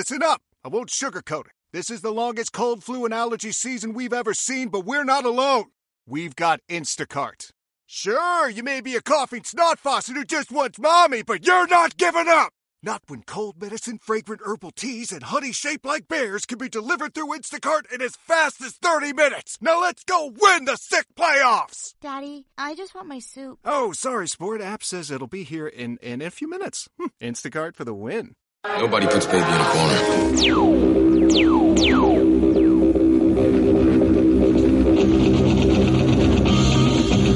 listen up. I won't sugarcoat it. This is the longest cold, flu, and allergy season we've ever seen, but we're not alone. We've got Instacart. Sure, you may be a coughing snot faucet who just wants mommy, but you're not giving up! Not when cold medicine, fragrant herbal teas, and honey shaped like bears can be delivered through Instacart in as fast as 30 minutes! Now let's go win the sick playoffs! Daddy, I just want my soup. Oh, sorry, Sport. App says it'll be here in, in a few minutes. Hmm, Instacart for the win. Nobody puts baby in a corner.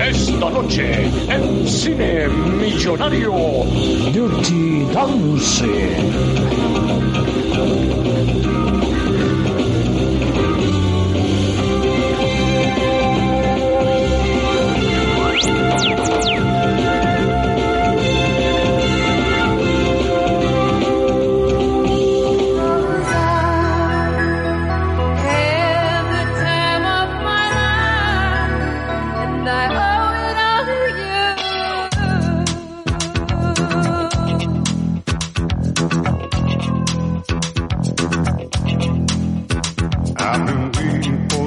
Esta noche en Cine Millonario Dirty Dancing.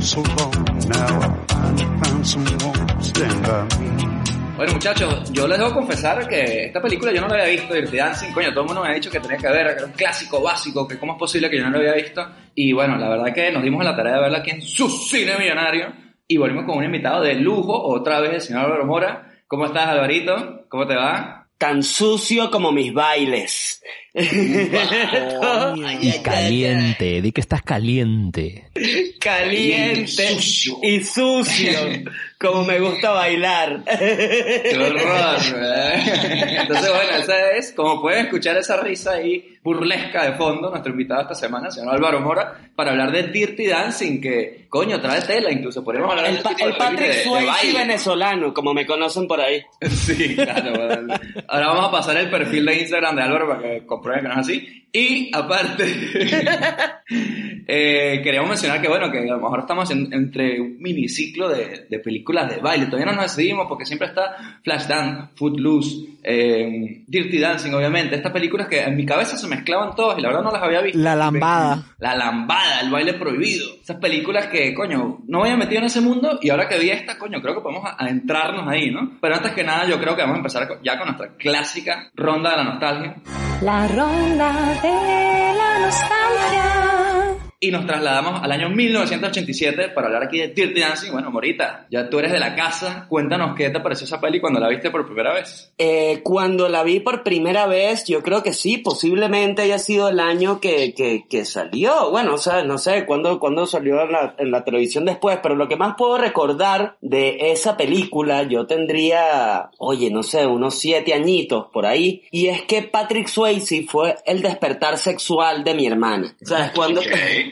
So long. Now I finally found someone to stand by me. Bueno, muchachos, yo les debo confesar que esta película yo no la había visto, Dirty Dancing, coño, todo el mundo me ha dicho que tenía que ver, que era un clásico básico, que cómo es posible que yo no lo había visto. Y bueno, la verdad que nos dimos a la tarea de verla aquí en su cine millonario y volvimos con un invitado de lujo, otra vez el señor Álvaro Mora. ¿Cómo estás, Alvarito? ¿Cómo te va? Tan sucio como mis bailes. Y caliente, di que estás caliente. Caliente y sucio, como me gusta bailar. ¡Qué horror! Entonces, bueno, esa es, como pueden escuchar esa risa ahí burlesca de fondo, nuestro invitado esta semana, señor Álvaro Mora, para hablar de Dirty Dancing, que, coño, trae tela, incluso podríamos hablar El, de pa- el Patrick Swayze venezolano, como me conocen por ahí. Sí, claro. bueno. Ahora vamos a pasar el perfil de Instagram de Álvaro para que así. Y aparte, eh, queríamos mencionar que, bueno, que a lo mejor estamos en- entre un miniciclo de, de películas de baile. Todavía no nos decidimos porque siempre está Flashdance, Footloose, eh, Dirty Dancing, obviamente. Estas películas que en mi cabeza se mezclaban todas y la verdad no las había visto. La lambada. La lambada, el baile prohibido. Esas películas que, coño, no me había metido en ese mundo y ahora que vi esta, coño, creo que podemos a- adentrarnos ahí, ¿no? Pero antes que nada, yo creo que vamos a empezar ya con nuestra clásica ronda de la nostalgia. La ronda de la nostalgia. Y nos trasladamos al año 1987 para hablar aquí de Dirty Dancing. Bueno, Morita, ya tú eres de la casa. Cuéntanos qué te pareció esa peli cuando la viste por primera vez. Eh, cuando la vi por primera vez, yo creo que sí, posiblemente haya sido el año que, que, que salió. Bueno, o sea, no sé cuándo, cuándo salió en la, en la televisión después, pero lo que más puedo recordar de esa película, yo tendría, oye, no sé, unos siete añitos por ahí, y es que Patrick Swayze fue el despertar sexual de mi hermana. ¿Sabes cuándo? Patrick,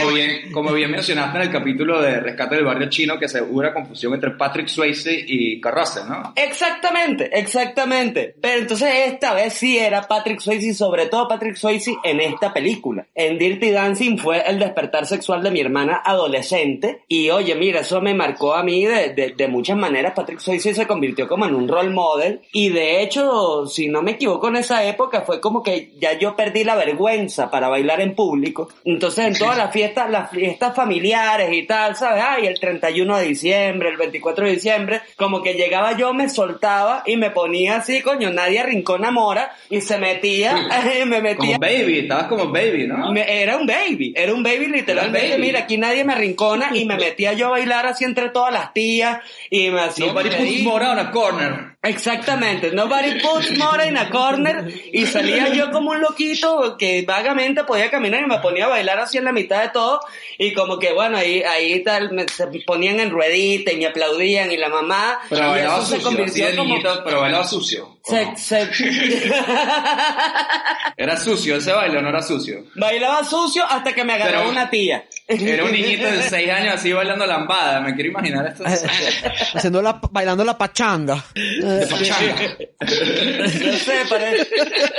Como bien, como bien mencionaste en el capítulo de Rescate del Barrio Chino, que se hubo una confusión entre Patrick Swayze y Russell, ¿no? Exactamente, exactamente. Pero entonces esta vez sí era Patrick Swayze, y sobre todo Patrick Swayze en esta película. En Dirty Dancing fue el despertar sexual de mi hermana adolescente. Y oye, mira, eso me marcó a mí de, de, de muchas maneras. Patrick Swayze se convirtió como en un role model. Y de hecho, si no me equivoco, en esa época fue como que ya yo perdí la vergüenza para bailar en público. Entonces en todas las fiestas, las fiestas familiares y tal, ¿sabes? Ay, el 31 de diciembre, el 24 de diciembre, como que llegaba yo, me soltaba y me ponía así, coño, nadie rincona mora y se metía, me metía. Como baby, estabas como baby, ¿no? Me- era un baby, era un baby literalmente. Baby. Mira, aquí nadie me rincona y me metía yo a bailar así entre todas las tías y me hacía. Nobody puts on a corner. Exactamente, nobody puts more in a corner. Y salía yo como un loquito que vagamente podía caminar y me ponía a bailar así en la mitad de todo. Y como que bueno, ahí, ahí tal, me, se ponían en ruedita y me aplaudían y la mamá. Pero bailaba se sucio, así convirtió de como... niñito, pero bailaba sucio. ¿O se- no? se- Era sucio ese baile, ¿o no era sucio? Bailaba sucio hasta que me agarró Pero- una tía. Era un niñito de 6 años así bailando lambada. Me quiero imaginar esto. Haciendo la, bailando la pachanga. No sé, pare-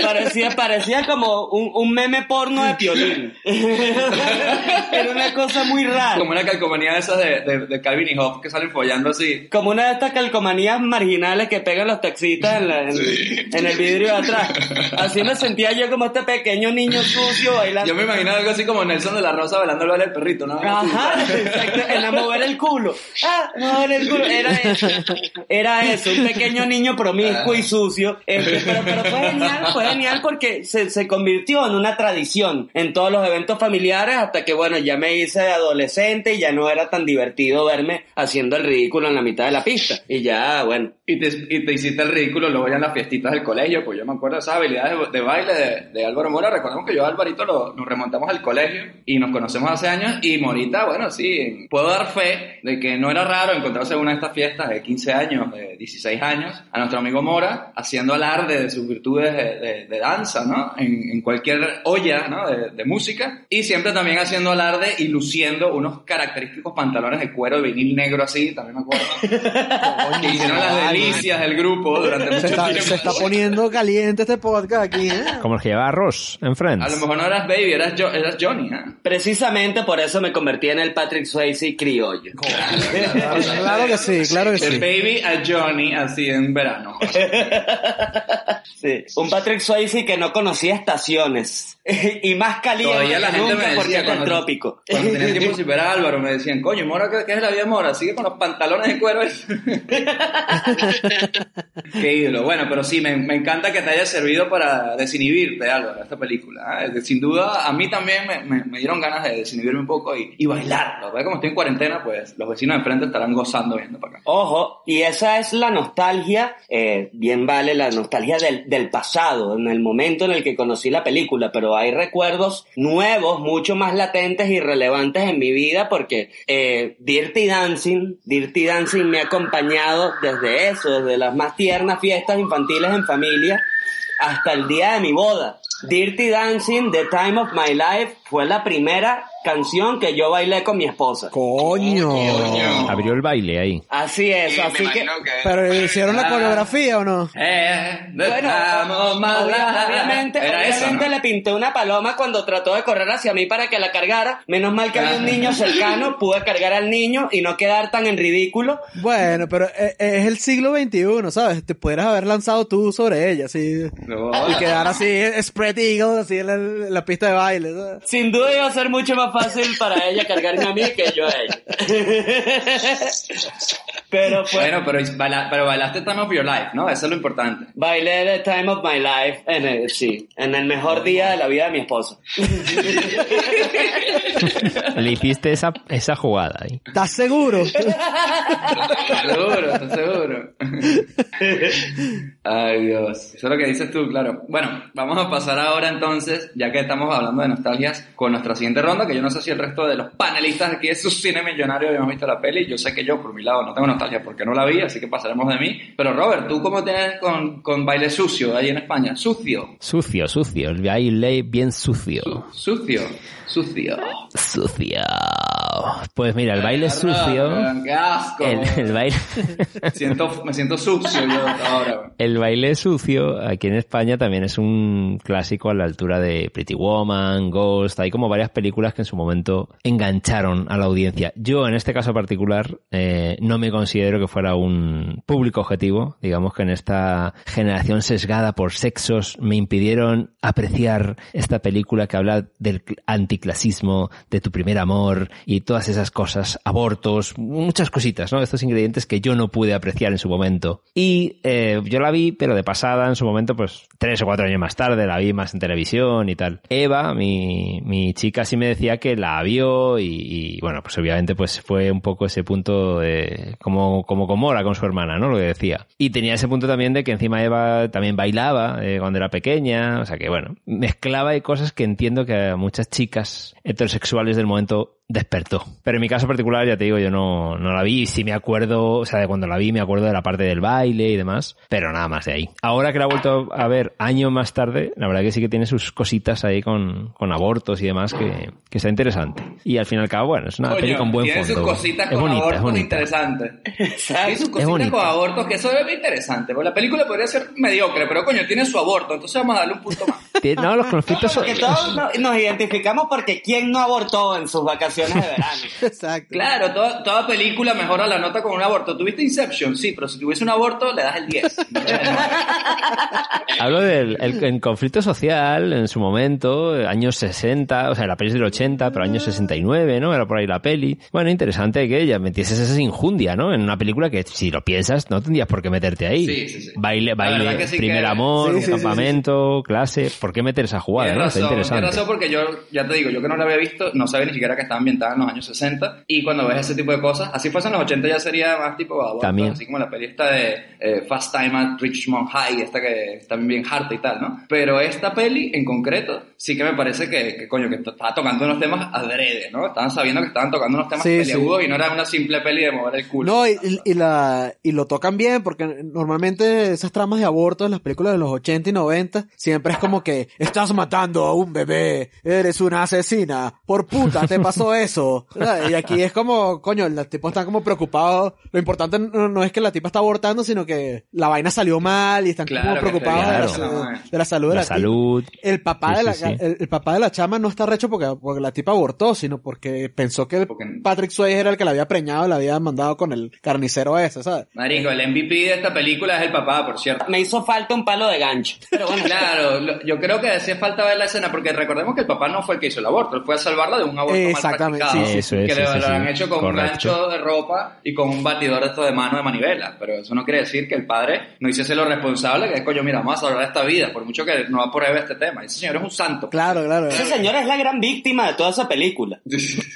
parecía, parecía como un, un meme porno de piolín. Era una cosa muy rara. Como una calcomanía de esas de, de, de Calvin y Hobbes que salen follando así. Como una de estas calcomanías marginales que pegan los taxistas en, la- en- en el vidrio de atrás. Así me sentía yo como este pequeño niño sucio bailando. Yo me imagino algo así como Nelson de la Rosa bailando el baile del perrito, ¿no? Ajá, exacto, en a mover el culo. Ah, mover el culo. Era eso. Era eso, un pequeño niño promiscuo y sucio. Este, pero, pero fue genial, fue genial porque se, se convirtió en una tradición en todos los eventos familiares hasta que, bueno, ya me hice adolescente y ya no era tan divertido verme haciendo el ridículo en la mitad de la pista. Y ya, bueno. Y te, y te hiciste el ridículo luego ya en las fiestitas del colegio, pues yo me acuerdo de esas habilidades de, de baile de, de Álvaro Mora. Recordemos que yo y Alvarito lo- nos remontamos al colegio y nos conocemos hace años. Y Morita, bueno, sí, puedo dar fe de que no era raro encontrarse en una de estas fiestas de 15 años, de 16 años, a nuestro amigo Mora haciendo alarde de sus virtudes de, de- de danza, ¿no? En, en cualquier olla, ¿no? De, de música. Y siempre también haciendo alarde y luciendo unos característicos pantalones de cuero de vinil negro así, también me acuerdo. que hicieron las delicias del grupo durante Se mucho está, tiempo. se está poniendo caliente este podcast aquí, ¿eh? Como el que llevaba Ross en Friends. A lo mejor no eras Baby, eras, Jo- eras Johnny, ¿eh? Precisamente por eso me convertí en el Patrick Swayze criollo. Claro que sí, claro que De sí. Baby a Johnny, así en verano. Sí, un Patrick Swayze que no conocía estaciones y más caliente Todavía la que gente nunca me porque decía cuando, trópico. cuando tenía tiempo sin ver a Álvaro, me decían, coño, Mora, ¿qué, qué es la vida de Mora? Sigue con los pantalones de cuero. Qué ídolo. Bueno, pero sí, me, encanta que te haya servido para desinhibirte, Álvaro, esta película. ¿eh? Sin duda, a mí también me, dieron ganas de desinhibirme un poco y, y bailar. Como estoy en cuarentena, pues los vecinos de enfrente estarán gozando viendo para acá. Ojo, y esa es la nostalgia, eh, bien vale la nostalgia del, pasado, en el momento en el que conocí la película, pero hay recuerdos nuevos, mucho más latentes y relevantes en mi vida porque eh, Dirty Dancing, Dirty Dancing me ha acompañado desde eso, desde las más tiernas fiestas infantiles en familia hasta el día de mi boda. Dirty Dancing, The Time of My Life, fue la primera canción que yo bailé con mi esposa. Coño. Abrió el baile ahí. Así es, así que... Pero ¿hicieron la coreografía o no? Eh, Bueno, obviamente, Era eso, obviamente ¿no? le pinté una paloma cuando trató de correr hacia mí para que la cargara. Menos mal que había un niño cercano, pude cargar al niño y no quedar tan en ridículo. Bueno, pero e- es el siglo XXI, ¿sabes? Te pudieras haber lanzado tú sobre ella, así. No. Y quedar así, spread eagle, así en la, en la pista de baile, ¿sabes? Sin duda iba a ser mucho más fácil para ella cargarme a mí que yo a ella. pero fue... Bueno, pero, baila- pero bailaste Time of Your Life, ¿no? Eso es lo importante. Bailé The Time of My Life en el, sí, en el mejor día de la vida de mi esposa. Le hiciste esa, esa jugada ahí. ¿Estás seguro? ¿Estás seguro? ¿Estás seguro? Ay, Dios. Eso es lo que dices tú, claro. Bueno, vamos a pasar ahora entonces, ya que estamos hablando de nostalgias, con nuestra siguiente ronda, que yo no sé si el resto de los panelistas aquí de su cine millonario habíamos visto la peli. Yo sé que yo, por mi lado, no tengo nostalgia porque no la vi, así que pasaremos de mí. Pero Robert, ¿tú cómo tienes con, con baile sucio ahí en España? Sucio. Sucio, sucio. El baile bien sucio. Sucio. Sucio. Sucio. Pues mira, el baile sucio. ¡Qué asco! El, el baile. Siento, me siento sucio yo ahora. El baile sucio aquí en España también es un clásico a la altura de Pretty Woman, Ghost, hay como varias películas que en su momento engancharon a la audiencia. Yo en este caso particular eh, no me considero que fuera un público objetivo, digamos que en esta generación sesgada por sexos me impidieron apreciar esta película que habla del cl- anticlasismo, de tu primer amor y todas esas cosas, abortos, muchas cositas, ¿no? Estos ingredientes que yo no pude apreciar en su momento. Y eh, yo la vi, pero de pasada, en su momento, pues tres o cuatro años más tarde, la vi más en televisión y tal. Eva, mi, mi chica, sí me decía que la vio y, y, bueno, pues obviamente pues fue un poco ese punto de, como, como con Mora, con su hermana, ¿no? Lo que decía. Y tenía ese punto también de que encima Eva también bailaba eh, cuando era pequeña, o sea que bueno, mezclaba y cosas que entiendo que a muchas chicas heterosexuales del momento despertó. Pero en mi caso particular, ya te digo, yo no, no la vi sí me acuerdo, o sea, de cuando la vi me acuerdo de la parte del baile y demás, pero nada más de ahí. Ahora que la he vuelto a ver años más tarde, la verdad que sí que tiene sus cositas ahí con, con abortos y demás que, que está interesante. Y al fin y al cabo, bueno, es una Coño, peli con buen tiene fondo. sus cositas es con bonita, es abortos bonita. interesantes. Tiene sus cositas con abortos que eso es interesante. Porque la película podría ser mediocre, pero coño, tiene su aborto, entonces vamos a darle un punto más. No, los conflictos son... Porque todos no- nos identificamos porque ¿quién no abortó en sus vacaciones de verano? Exacto. Claro, toda, toda película mejora la nota con un aborto. ¿Tuviste Inception? Sí, pero si tuviese un aborto, le das el 10. Hablo del el, el conflicto social en su momento, años 60, o sea, la peli es del 80, pero años 69, ¿no? Era por ahí la peli. Bueno, interesante que ella metieses esa injundia, ¿no? En una película que si lo piensas no tendrías por qué meterte ahí. Sí, sí, sí. Baile, baile, primer que- amor, Sí, sí, sí, campamento, clase. ¿Por qué meter esa jugada? ¿no? Está razón, tienes interesante. razón porque yo, ya te digo, yo que no la había visto, no sabía ni siquiera que estaba ambientada en los años 60 y cuando ves ese tipo de cosas, así fuese en los 80 ya sería más tipo También. así como la peli esta de eh, Fast Time at Richmond High, esta que está bien harta y tal, ¿no? Pero esta peli en concreto sí que me parece que, que coño, que estaba tocando unos temas adrede, ¿no? Estaban sabiendo que estaban tocando unos temas Sí, peliagudos y no era una simple peli de mover el culo. No, y, y- y la, y lo tocan bien, porque normalmente esas tramas de aborto en las películas de los 80 y 90 siempre es como que estás matando a un bebé, eres una asesina, por puta, te pasó eso. ¿Sabes? Y aquí es como, coño, los tipos están como preocupados. Lo importante no, no es que la tipa está abortando, sino que la vaina salió mal y están Claro, como preocupados de, la, claro. de la salud de La la, tipa. salud. El papá, Sí, de la, sí, sí. El, el papá de la chama no está recho porque, porque la tipa abortó, sino porque pensó que Porque- Patrick Swayze era el que la había preñado y la había mandado con el carnicero ese, ¿sabes? Marico, el MVP de esta película es el papá, por cierto. Me hizo falta un palo de gancho. Pero bueno, Claro, lo- yo creo que hacía falta ver la escena porque recordemos que el papá no fue el que hizo el aborto, él fue a salvarla de un aborto mal Exactamente, sí, Eso es, que sí, lo sí. han hecho con Correcto. un gancho de ropa y con un batidor de esto de mano de manivela, pero eso no quiere decir que el padre no hiciese lo responsable, que es coño, mira, vamos a salvar esta vida, por mucho que no apruebe este tema. Ese señor es un santo. Claro, claro. ese señor es la gran víctima de toda esa película.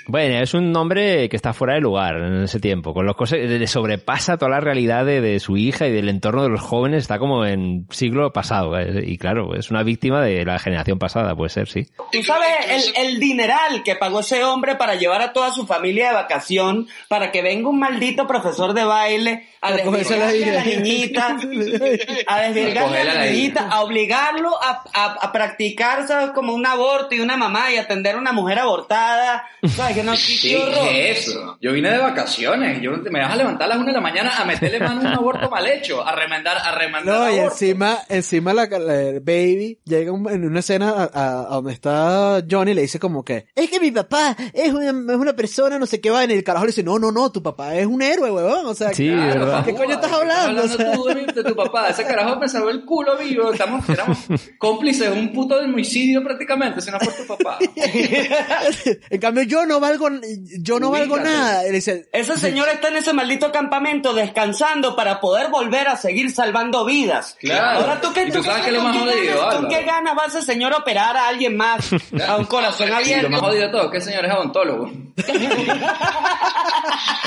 Bueno, es un nombre que está fuera de lugar en ese tiempo. Con los cosas, le sobrepasa toda la realidad de, de su hija y del entorno de los jóvenes. Está como en siglo pasado. eh, Y claro, es una víctima de la generación pasada, puede ser, sí. Tú sabes el, el dineral que pagó ese hombre para llevar a toda su familia de vacación, para que venga un maldito profesor de baile a la desvirgarle a la niñita, a desvirgarle a la niñita, a obligarlo a, a, a practicar, ¿sabes? Como un aborto y una mamá y atender a una mujer abortada. ¿Sabes? Que no, qué, Sí, qué horror. ¿qué es eso? Yo vine de vacaciones, yo me vas a levantar a las una de la mañana a meterle mano a un aborto mal hecho, a remendar, a remendar No, y aborto. encima, encima la, la baby llega un- en una escena a, a- a donde está Johnny y le dice como que, es que mi papá es una, es una persona, no sé qué va, en el carajo le dice, no, no, no, tu papá es un héroe, huevón, o sea, Sí, verdad. ¿qué coño estás hablando? O sea, tú de, tu papá, ese carajo me salvó el culo vivo, estamos, éramos cómplices de un puto de homicidio prácticamente, si no fue tu papá. en cambio yo no valgo, yo no valgo nada. Dice, Ese señor está en ese maldito campamento descansando para poder volver a seguir salvando vidas. Claro. Ahora tú qué, tú tú sabes qué- que lo más qué jodido, ganas- ¿Con qué ganas va ese señor a operar a alguien más? A un corazón Y lo abierto. más jodido de todo, que el señor es odontólogo.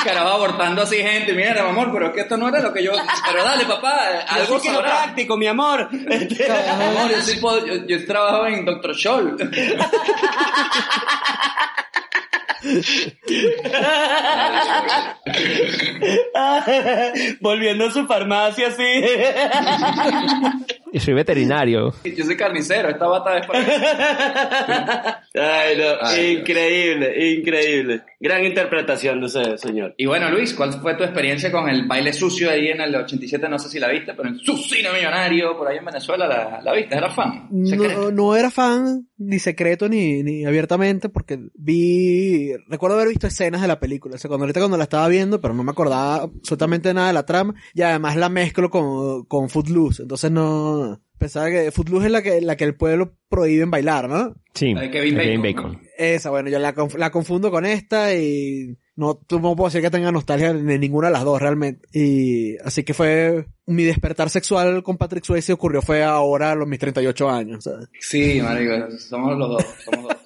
Carajo abortando así gente, mira, mi amor, pero es que esto no era lo que yo... Pero dale, papá, algo sabrá. práctico, mi amor. Mi amor, yo, soy po- yo, yo trabajo en Dr. Scholl. Volviendo a su farmacia, sí. Y soy veterinario. Yo soy carnicero, esta bata es para... Ay, no, Ay, increíble, increíble. Gran interpretación de ese señor. Y bueno, Luis, ¿cuál fue tu experiencia con el baile sucio ahí en el 87? No sé si la viste, pero en su cine millonario, por ahí en Venezuela, ¿la, la viste? ¿Era fan? no, no era fan, ni secreto, ni, ni abiertamente, porque vi, recuerdo haber visto escenas de la película, o sea, cuando ahorita cuando la estaba viendo, pero no me acordaba absolutamente nada de la trama, y además la mezclo con, con Footloose, entonces no, pensaba que Footloose es la que, la que el pueblo prohíben bailar, ¿no? Sí, La de Kevin de Bacon. Esa, bueno, yo la, conf- la confundo con esta y no, no puedo decir que tenga nostalgia de ninguna de las dos realmente. Y así que fue, mi despertar sexual con Patrick Swayze ocurrió fue ahora a los mis 38 años, ¿sabes? Sí, marico, somos los dos, somos dos.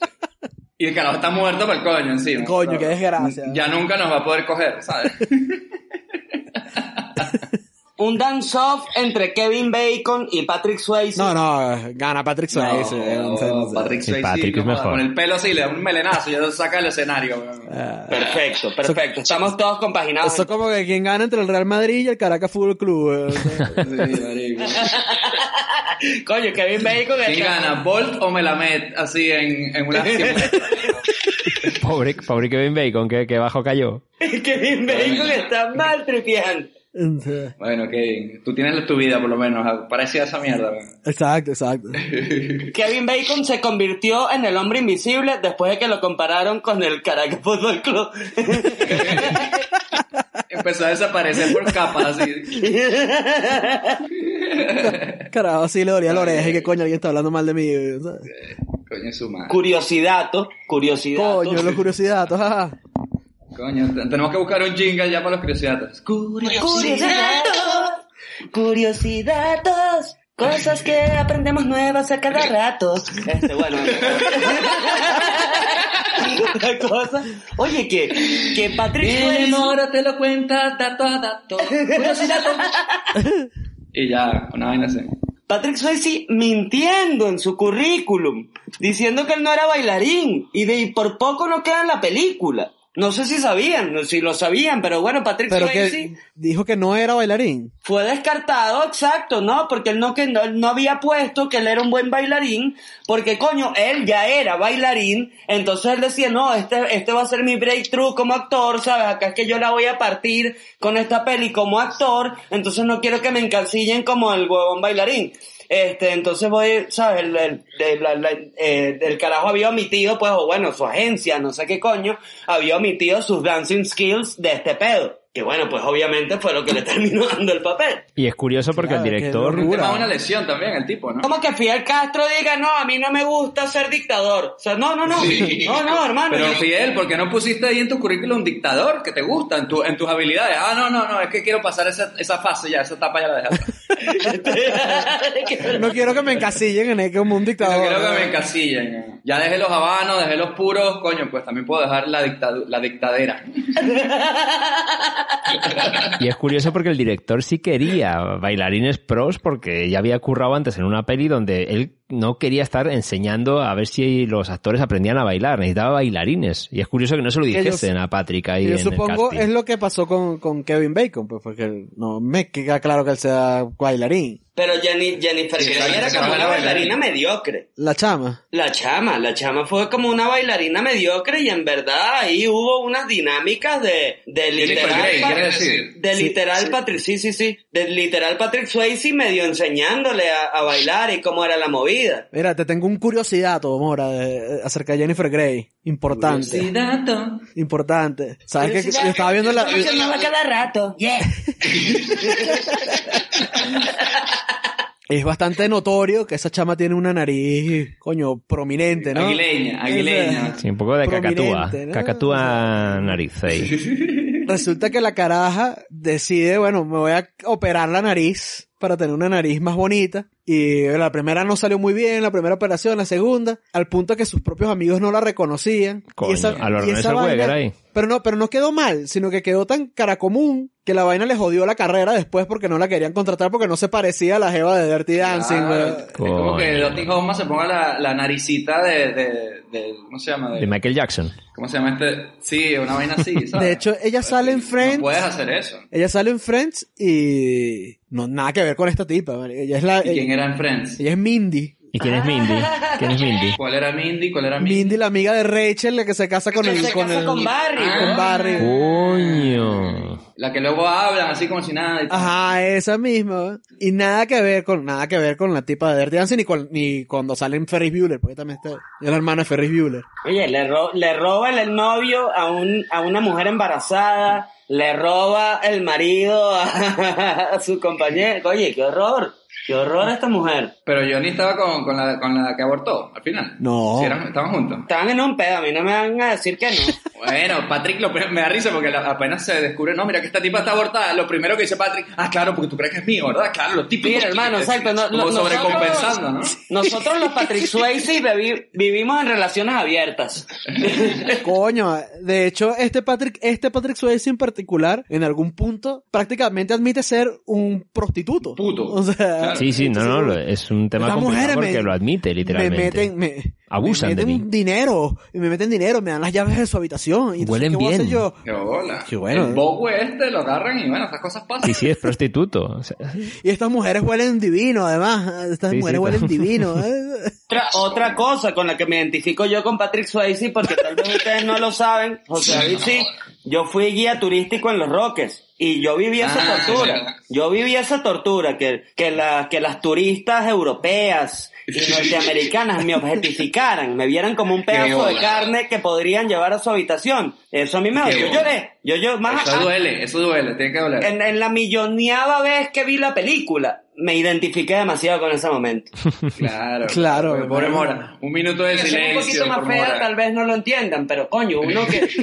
Y el carajo está muerto por el coño encima. Coño, qué desgracia. Ya nunca nos va a poder coger, ¿sabes? un dance-off entre Kevin Bacon y Patrick Swayze. No, no, gana Patrick Swayze. No, entonces, Patrick Sí, Swayze, Patrick es no, mejor. Con el pelo así, le da un melenazo y ya saca el escenario. weón. ah, Perfecto, perfecto. Estamos todos compaginados. Eso como que quien gana entre el Real Madrid y el Caracas Fútbol Club. Sí. Coño, Kevin Bacon ¿Quién gana? ¿Bolt o Melamed? Así en, en una... Pobre, pobre Kevin Bacon, que, que bajo cayó. Kevin Bacon está mal tripiando. Bueno, Kevin, tú tienes tu vida por lo menos, parecía esa mierda. weón. Exacto, exacto. Kevin Bacon se convirtió en el hombre invisible después de que lo compararon con el Caracas Fútbol Club. Empezó a desaparecer por capas así. Carajo, sí le dolía la oreja y que coño alguien está hablando mal de mí. ¿sabes? Coño, su madre. curiosidad, curiosidad. Coño, los curiosidades, ajá. Coño, te- tenemos que buscar un jingle ya para los curiosidades. Curiosidades, curiosidades, cosas que aprendemos nuevas a cada rato. Este, bueno. La cosa. Oye, que, que Patrick Swayze... ahora te lo cuenta dato a dato. Curiosidad. y ya, una vaina así. Patrick Swayze mintiendo en su currículum, diciendo que él no era bailarín y de y por poco no queda en la película. No sé si sabían, si lo sabían, pero bueno, Patrick Pero Swayze que dijo que no era bailarín. fue descartado, exacto, ¿no? Porque él no, que no, no había puesto que él era un buen bailarín, porque coño, él ya era bailarín, entonces él decía, no, este, este va a ser mi breakthrough como actor, ¿sabes? Acá es que yo la voy a partir con esta peli como actor, entonces no quiero que me encasillen como el huevón bailarín. Este, entonces voy, ¿sabes? El, el, el- eh, el carajo había omitido, pues, o bueno, su agencia, no sé qué coño, había omitido sus dancing skills de este pedo. Que bueno, pues obviamente fue lo que le terminó dando el papel. Y es curioso porque Claro, el director... Tema una lesión también el tipo, ¿no? Como que Fidel Castro diga, no, a mí no me gusta ser dictador. O sea, no, no, no. Sí. No, no, hermano. Pero Fidel, ¿por qué no pusiste ahí en tu currículum dictador que te gusta, en, tu, en tus habilidades? Ah, no, no, no, es que quiero pasar esa, esa fase ya, esa etapa ya la dejé. No quiero que me encasillen en él como un No dictador. quiero que me encasillen. Ya dejé los habanos, dejé los puros, coño, pues también puedo dejar la, dictadu- la dictadera. Y es curioso porque el director sí quería bailarines pros porque ya había currado antes en una peli donde él no quería estar enseñando a ver si los actores aprendían a bailar, necesitaba bailarines. Y es curioso que no se lo yo- dijesen a Patrick ahí Yo en el supongo casting. es lo que pasó con, con Kevin Bacon, pues porque no me queda claro que él sea bailarín. Pero Jenny, Jennifer Sí, Grey era como una la bailarina bailarina. mediocre. La chama. La chama, la chama fue como una bailarina mediocre y en verdad ahí hubo unas dinámicas de, de literal, Grey, decir. de Sí, literal Patrick, sí, sí, sí, de literal Patrick Swayze medio enseñándole a, a bailar y cómo era la movida. Mira, te tengo un curiosidad, Mora, de- acerca de Jennifer Grey. Importante. Curiosidad. Importante. ¿Sabes que yo estaba viendo la... cada rato. Es bastante notorio que esa chama tiene una nariz, coño, prominente, ¿no? Aguileña, aguileña. Sí, un poco de cacatúa. Cacatúa nariz ahí. Resulta que la caraja decide, bueno, me voy a operar la nariz para tener una nariz más bonita. Y la primera no salió muy bien, la primera operación, la segunda, al punto que sus propios amigos no la reconocían. Coño, a los y Ernesto Weger ahí. Pero no, pero no quedó mal, sino que quedó tan cara común que la vaina le jodió la carrera después porque no la querían contratar porque no se parecía a la jeva de Dirty Dancing. Es como que Dottie Hoffman se ponga la, la naricita de, de, de- ¿cómo se llama? De Michael Jackson. ¿Cómo se llama este? Sí, una vaina así, ¿sabes? De hecho, ella sale en Friends. No puedes hacer eso. Ella sale en Friends y no nada que ver con esta tipa. Ella es la, ¿Y quién era en Friends? ella es Mindy. ¿Y quién es Mindy? ¿Quién es Mindy? ¿Cuál era Mindy? ¿Cuál era Mindy? Mindy, la amiga de Rachel, la que se casa con Que el, se con casa el, con Barry. con Barry. Coño. La que luego hablan así como si nada. y. Ajá, esa misma. Y nada que ver con, nada que ver con la tipa de Dirty Dancing ni con, ni cuando sale en Ferris Bueller, porque también está, es la hermana de Ferris Bueller. Oye, le, ro- le roba el, el novio a, un, a una mujer embarazada, le roba el marido a, a su compañero. Oye, qué horror, qué horror esta mujer. Pero Johnny estaba con, con, la, con la que abortó, al final. No. Sí, eran- estaban juntos. Estaban en un pedo, a mí no me van a decir que no. Bueno, Patrick lo, me da risa porque la- apenas se descubre, no, mira que esta tipa está abortada. Lo primero que dice Patrick, ah, claro, porque tú crees que es mío, ¿verdad? Claro, lo típico. Mira, hermano, exacto. no- como lo- sobrecompensando, ¿no? Nosotros los Patrick Swayze vivi- vivimos en relaciones abiertas. Coño, de hecho, este Patrick, este Patrick Swayze en particular, en algún punto, prácticamente admite ser un prostituto. Puto. O sea, Sí, sí, no, no, es un tema complicado porque me- lo admite, literalmente. Me meten, me, Abusan me de meten mí. dinero, y me meten dinero, me dan las llaves de su habitación. Y entonces, Huelen ¿qué voy a hacer bien. yo? Qué bola. Qué bueno, El bogue este lo agarran y bueno, estas cosas pasan. Sí, sí, es prostituto. O sea, Y estas mujeres huelen divino, además. Estas Sí, mujeres sí, huelen divino. ¿eh? Otra, otra cosa con la que me identifico yo con Patrick Swayze, porque tal vez ustedes no lo saben, José David sí, yo fui guía turístico en Los Roques. Y yo viví esa Ah, tortura. Yo viví esa tortura, que, que, la, que las turistas europeas y norteamericanas me objetificaran, me vieran como un pedazo de carne que podrían llevar a su habitación. Eso a mí me Qué Yo lloré. Yo, yo, más, Eso duele, eso duele, tiene que doler. en, en la milloneava vez que vi la película, me identifiqué demasiado con ese momento. Claro. Claro, Pobre- Pobre. Mora. Un minuto de sea un silencio. poquito más fea, tal vez no lo entiendan, pero coño, uno que...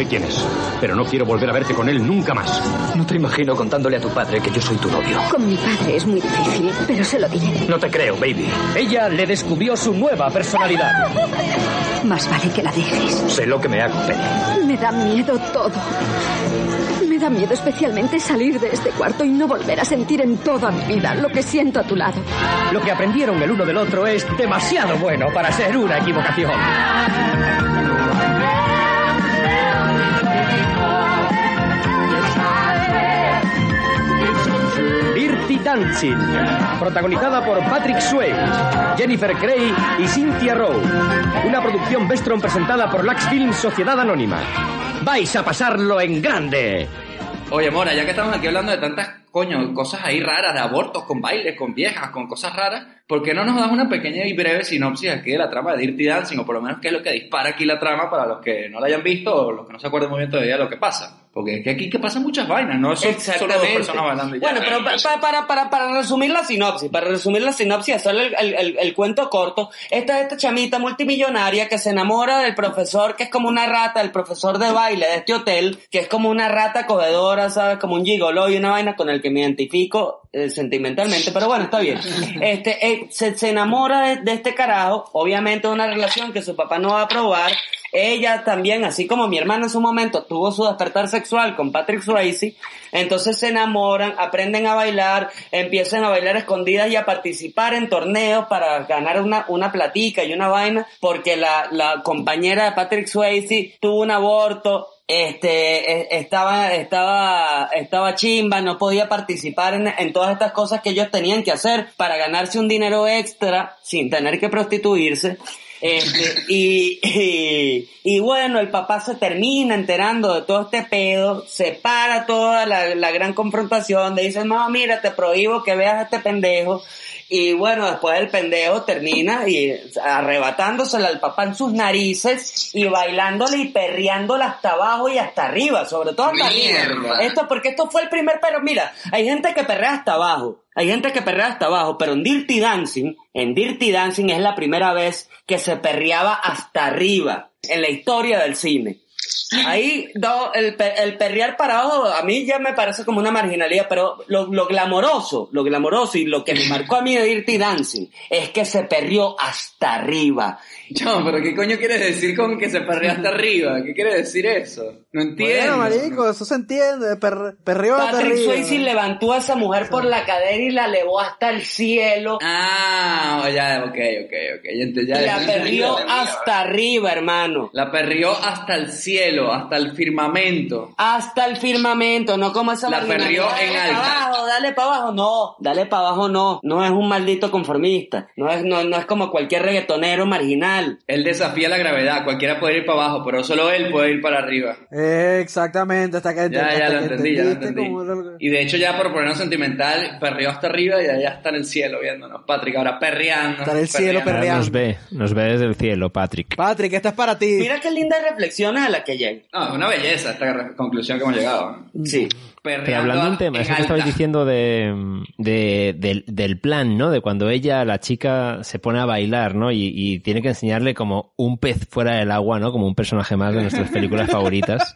sé quién es, pero no quiero volver a verte con él nunca más. No te imagino contándole a tu padre que yo soy tu novio. Con mi padre es muy difícil, pero se lo diré. No te creo, baby. Ella le descubrió su nueva personalidad. Más vale que la dejes. Sé lo que me hago, Penny. Me da miedo todo. Me da miedo especialmente salir de este cuarto y no volver a sentir en toda mi vida lo que siento a tu lado. Lo que aprendieron el uno del otro es demasiado bueno para ser una equivocación. Dirty Dancing, protagonizada por Patrick Swayze, Jennifer Grey y Cynthia Rowe. Una producción Vestron presentada por Lax Film Sociedad Anónima. ¡Vais a pasarlo en grande! Oye, Mora, ya que estamos aquí hablando de tantas, coño, cosas ahí raras, de abortos, con bailes, con viejas, con cosas raras, ¿por qué no nos das una pequeña y breve sinopsis aquí de la trama de Dirty Dancing, o por lo menos qué es lo que dispara aquí la trama para los que no la hayan visto o los que no se acuerden muy bien todavía de lo que pasa? Porque es que aquí que pasan muchas vainas, no son solo dos personas bailando ya. Bueno, pero pa- para, para, para resumir la sinopsis, para resumir la sinopsis, hacerle el, el- el- el cuento corto, esta es esta chamita multimillonaria que se enamora del profesor que es como una rata, el profesor de baile de este hotel, que es como una rata cogedora, ¿sabes? Como un gigolo y una vaina con el que me identifico eh, sentimentalmente, pero bueno, está bien. Este, eh, se, se enamora de, de este carajo, obviamente una relación que su papá no va a aprobar, ella también, así como mi hermano en su momento tuvo su despertar sexual con Patrick Swayze, entonces se enamoran, aprenden a bailar, empiezan a bailar escondidas y a participar en torneos para ganar una, una platica y una vaina, porque la, la compañera de Patrick Swayze tuvo un aborto, este, eh, estaba, estaba, estaba chimba, no podía participar en, en todas estas cosas que ellos tenían que hacer para ganarse un dinero extra sin tener que prostituirse. Este, y, y, y bueno, el papá se termina enterando de todo este pedo, se para toda la, la gran confrontación, le dice, no, mira, te prohíbo que veas a este pendejo. Y bueno, después el pendejo termina y arrebatándosela al papá en sus narices y bailándole y perreándola hasta abajo y hasta arriba, sobre todo hasta arriba. Esto porque esto fue el primer, pero mira, hay gente que perrea hasta abajo. Hay gente que perrea hasta abajo, pero en Dirty Dancing, en Dirty Dancing es la primera vez que se perreaba hasta arriba en la historia del cine. Ahí do- el, el perrear para abajo a mí ya me parece como una marginalidad, pero lo, lo glamoroso, lo glamoroso y lo que me marcó a mí de Dirty Dancing es que se perrió hasta arriba. No, pero ¿qué coño quieres decir con que se perrea hasta arriba? ¿Qué quiere decir eso? No entiendo. Bueno, marico, eso se entiende. Per, perreo hasta Patrick arriba. Swayze levantó a esa mujer por la cadera y la elevó hasta el cielo. Ah, ya, ok, ok, ok. Ya, ya, la perrió hasta arriba, hermano. La perrió hasta el cielo, hasta el firmamento. Hasta el firmamento, no como esa La perrió en Dale pa' alta. abajo, dale para abajo, no, dale para abajo, no. No es un maldito conformista. No es, no, no es como cualquier reggaetonero marginal. Él desafía la gravedad, cualquiera puede ir para abajo, pero solo él puede ir para arriba. Exactamente, hasta que Ya, ya lo entendí, ya lo entendí. Y de hecho ya por ponernos sentimental, perrió hasta arriba y allá está en el cielo viéndonos. Patrick ahora perreando. Está en el cielo perreando. nos ve, nos ve desde el cielo, Patrick. Patrick, esta es para ti. Mira qué lindas reflexiones a las que llega. Bien. No, una belleza esta conclusión que hemos llegado. Sí. Pero hablando de un tema, eso que estabais diciendo de, de- del, del plan, ¿no? De cuando ella, la chica, se pone a bailar, ¿no? Y, y tiene que enseñarle como un pez fuera del agua, ¿no? Como un personaje más de nuestras películas favoritas.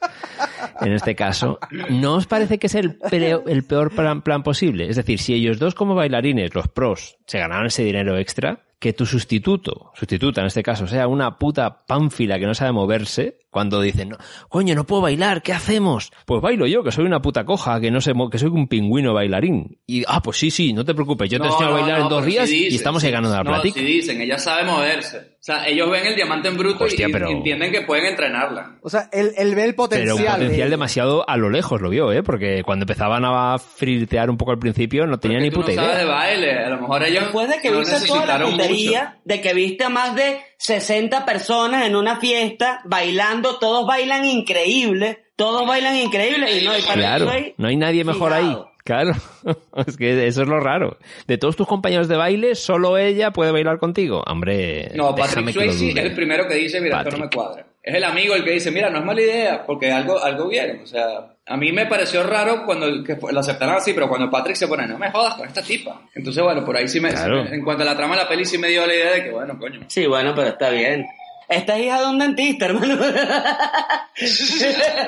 En este caso, ¿no os parece que es el, el peor plan, plan posible? Es decir, si ellos dos como bailarines, los pros, se ganaron ese dinero extra, que tu sustituto, sustituta en este caso, sea una puta pánfila que no sabe moverse, cuando dicen, no, coño, no puedo bailar, ¿qué hacemos? Pues bailo yo, que soy una puta coja, que no sé, mo- que soy un pingüino bailarín. Y, ah, pues sí, sí, no te preocupes, yo te No, enseño a no, bailar no, en dos días sí y dicen, estamos ahí sí, ganando la no, platica. sí dicen, ella sabe moverse. O sea, ellos ven el diamante en bruto Hostia, y, y pero- entienden que pueden entrenarla. O sea, él, él ve el potencial. Pero un potencial de- demasiado a lo lejos lo vio, ¿eh? Porque cuando empezaban a flirtear un poco al principio no tenía Porque ni tú puta no sabes idea. de baile, a lo mejor ellos Después de que no viste toda la necesitaron putería, mucho. de que viste a más de 60 personas en una fiesta bailando, todos bailan increíble, todos bailan increíble y no, y para Claro, Sway, no hay nadie mejor ahí. Claro, es que eso es lo raro. De todos tus compañeros de baile, solo ella puede bailar contigo. Hombre, No, Patrick Swayze es el primero que dice, mira, esto no me cuadra. Es el amigo el que dice, mira, no es mala idea, porque algo, algo vieron. O sea, a mí me pareció raro cuando el- que lo aceptaron así, pero cuando Patrick se pone, no me jodas con esta tipa. Entonces, bueno, por ahí sí me, Claro. sí me- en cuanto a la trama de la peli, sí me dio la idea de que, bueno, coño. Sí, bueno, pero está bien. Esta es hija de un dentista, hermano.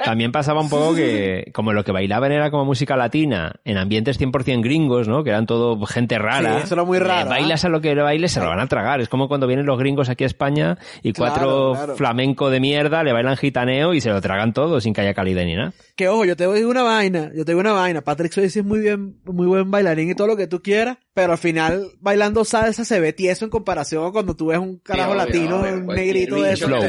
También pasaba un poco que, como lo que bailaban era como música latina, en ambientes 100% gringos, ¿no? Que eran todo gente rara. Sí, eso era muy eh, raro, ¿ah? bailas a lo que bailes, se lo van a tragar. Es como cuando vienen los gringos aquí a España y Claro, cuatro claro. flamenco de mierda le bailan gitaneo y se lo tragan todo sin que haya calidad ni nada. Que ojo, yo te digo una vaina, yo te digo una vaina. Patrick Swayze es muy bien, muy buen bailarín y todo lo que tú quieras, pero al final bailando salsa se ve tieso en comparación a cuando tú ves un carajo obvio, latino, obvio, un negrito de eso. Flow,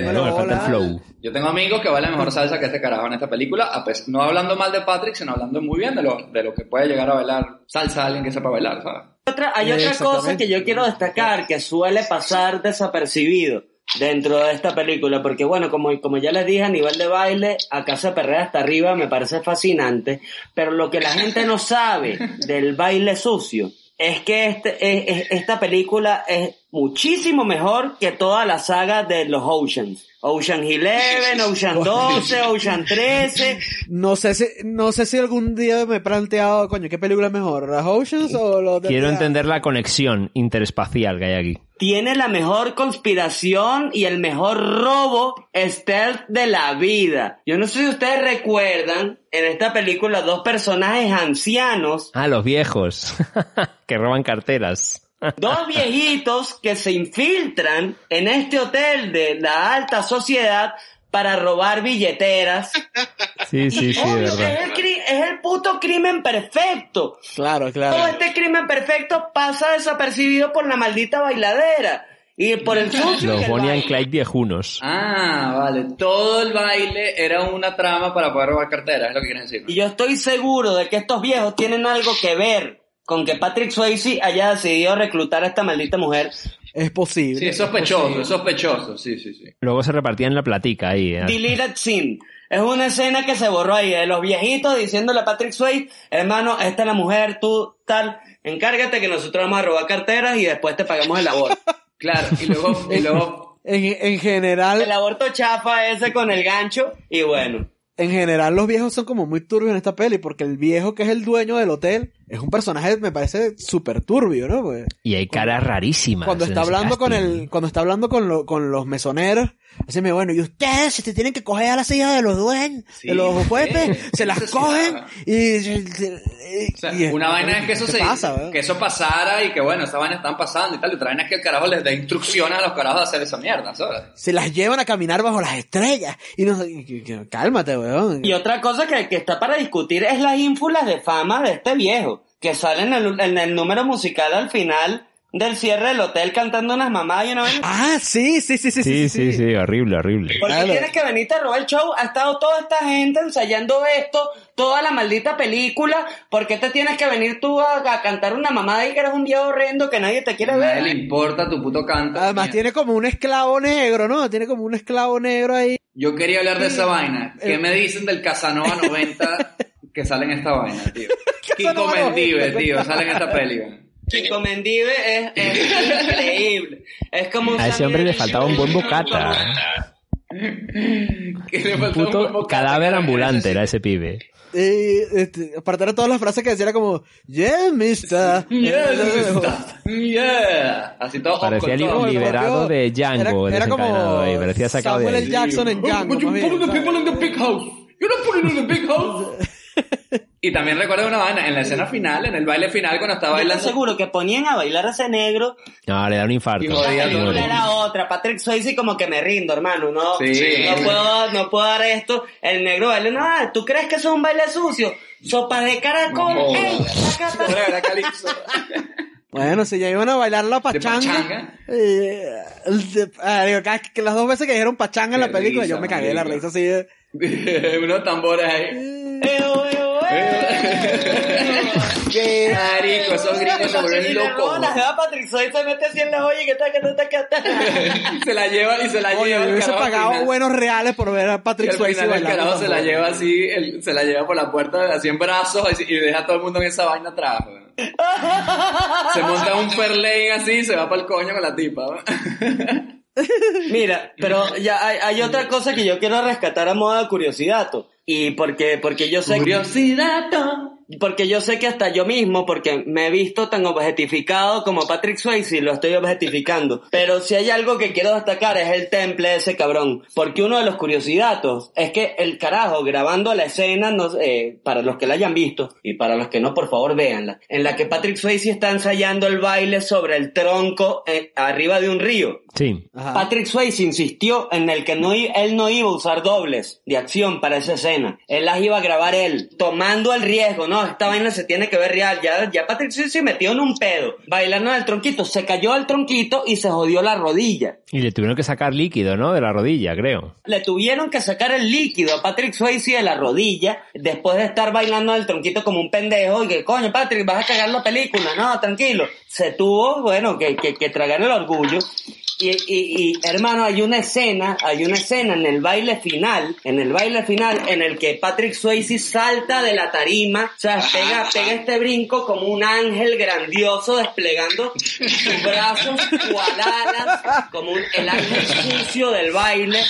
flow. Yo tengo amigos que bailan mejor salsa que este carajo en esta película, a pes- no hablando mal de Patrick, sino hablando muy bien de lo, de lo que puede llegar a bailar salsa alguien que sepa bailar, ¿sabes? Otra- hay otra cosa que yo quiero destacar que suele pasar desapercibido dentro de esta película, porque bueno, como, como ya les dije, a nivel de baile, acá se perrea hasta arriba, me parece fascinante, pero lo que la gente no sabe del baile sucio es que este, es- es- esta película es muchísimo mejor que toda la saga de los Oceans. Ocean 11, Ocean 12, Ocean 13, No sé si, no sé si algún día me he planteado, coño, ¿qué película es mejor? ¿Las Oceans o los de Quiero entender la conexión interespacial que hay aquí. tiene la mejor conspiración y el mejor robo stealth de la vida. Yo no sé si ustedes recuerdan en esta película dos personajes ancianos, Ah, los viejos, que roban carteras. Dos viejitos que se infiltran en este hotel de la alta sociedad para robar billeteras. Sí, sí, sí, de Obvio, es, el, cri- es el puto crimen perfecto. Claro, Todo claro. este crimen perfecto pasa desapercibido por la maldita bailadera. Y por el sucio Los Bonnie and. Clyde viejunos. Ah, vale. Todo el baile era una trama para poder robar carteras, es lo que quieren decir. ¿no? Y yo estoy seguro de que estos viejos tienen algo que ver con que Patrick Swayze haya decidido reclutar a esta maldita mujer. Es posible. Sí, es sospechoso, es sospechoso, sí, sí, sí. Luego se repartían la platica ahí. ¿eh? Deleted Scene. Es una escena que se borró ahí de los viejitos diciéndole a Patrick Swayze, hermano, esta es la mujer, tú tal, encárgate que nosotros vamos a robar carteras y después te pagamos el aborto. Claro, y luego, y luego En, en general, el aborto chafa ese con el gancho y bueno. En general los viejos son como muy turbios en esta peli, porque el viejo que es el dueño del hotel es un personaje, me parece, súper turbio, ¿no? Pues, Y hay caras rarísimas. cuando está hablando con el, cuando está hablando con, lo- con los mesoneros, así me bueno, y ustedes se te tienen que coger a las sillas de los dueños, Sí, de los jueces, sí, se las cogen y, y- O sea, y- una vaina es que eso ¿qué se pasa, que eso pasara y que bueno, esa vaina están pasando y tal, y otra vaina es que el carajo les dé instrucciones a los carajos de hacer esa mierda, ¿sabes? se las llevan a caminar bajo las estrellas y no y- y- y- cálmate, Y otra cosa que, que está para discutir es las ínfulas de fama de este viejo, que sale en el, en el número musical al final del cierre del hotel cantando unas mamadas y una vaina. Ah, sí, sí, sí, sí, Sí, sí, sí, horrible, horrible. ¿Por qué Claro. tienes que venirte a robar el show? Ha estado toda esta gente ensayando esto, toda la maldita película. ¿Por qué te tienes que venir tú a, a cantar una mamada y que eres un viejo horrendo que nadie te quiere A nadie ver? le importa tu puto canto. Además tiene como un esclavo negro, ¿no? Tiene como un esclavo negro ahí. Yo quería hablar de esa vaina. ¿Qué El- me dicen del Casanova 90 que sale en esta vaina, tío? Kiko Mendive, 90, tío, sale en esta peli. Chico Mendive es, es increíble. Es como un A ese hombre le faltaba un buen bocata. Que le Un puto cadáver ambulante era ese pibe. Y, este, aparte de todas las frases que decía era como, yeah, mister. Yeah. Así todo Parecía con li- todo. liberado de Django, Era, era como ahí, parecía sacado de Samuel. L. Jackson en Oh, Django. but you más bien, put the people in the big house. You're not putting in the big house. y también recuerdo una vaina en la escena final, en el baile final, cuando estaba estoy bailando. seguro que ponían a bailar a ese negro. No, le da un infarto. Y La película era otra. Patrick Swayze como que me rindo, hermano. No, Sí. no puedo, no puedo dar esto. El negro baile, no, ¿tú crees que eso es un baile sucio? Sopa de caracol. No ¡Ey! Bueno, si ya iban a bailar la pachanga. pachanga? eh, de- ah, digo, cada- que las dos veces que dijeron pachanga en la película, risa, yo me cagué de la risa así de... Unos tambores ahí. Que- Marico, esos gringos se vuelven locos. la jeva Patrick Swayze se mete así en la olla y que taca, taca, taca. se la lleva y se la Oye, lleva. yo hubiese pagado final. buenos reales por ver a Patrick final el carajo se la lleva así, el- se la lleva por la puerta así en brazos así, y deja a todo el mundo en esa vaina atrás. weón. Se monta un perlane así y se va para el coño con la tipa. weón. Mira, pero ya hay, hay otra cosa que yo quiero rescatar a modo de curiosidad. to. Y porque, porque yo sé Curiosidad. Porque yo sé que hasta yo mismo, porque me he visto tan objetificado como Patrick Swayze, lo estoy objetificando. Pero si hay algo que quiero destacar es el temple de ese cabrón. Porque uno de los curiosidades es que el carajo grabando la escena, no, eh, para los que la hayan visto, y para los que no, por favor véanla, en la que Patrick Swayze está ensayando el baile sobre el tronco eh, arriba de un río. Sí. Ajá. Patrick Swayze insistió en el que no, él no iba a usar dobles de acción para esa escena. Él las iba a grabar él, tomando el riesgo, no, esta vaina se tiene que ver real. Ya, ya Patrick se metió en un pedo, bailando en el tronquito, se cayó al tronquito y se jodió la rodilla. Y le tuvieron que sacar líquido, ¿no? De la rodilla, creo. Le tuvieron que sacar el líquido a Patrick Swayze de la rodilla después de estar bailando en el tronquito como un pendejo y que, coño, Patrick, vas a cagar la película. No, tranquilo. Se tuvo, bueno, que, que, que tragar el orgullo. Y, y, y, hermano, hay una escena, hay una escena en el baile final, en el baile final, en el que Patrick Swayze salta de la tarima, o sea, pega, pega este brinco como un ángel grandioso desplegando sus brazos cual alas, como un- el ángel sucio del baile,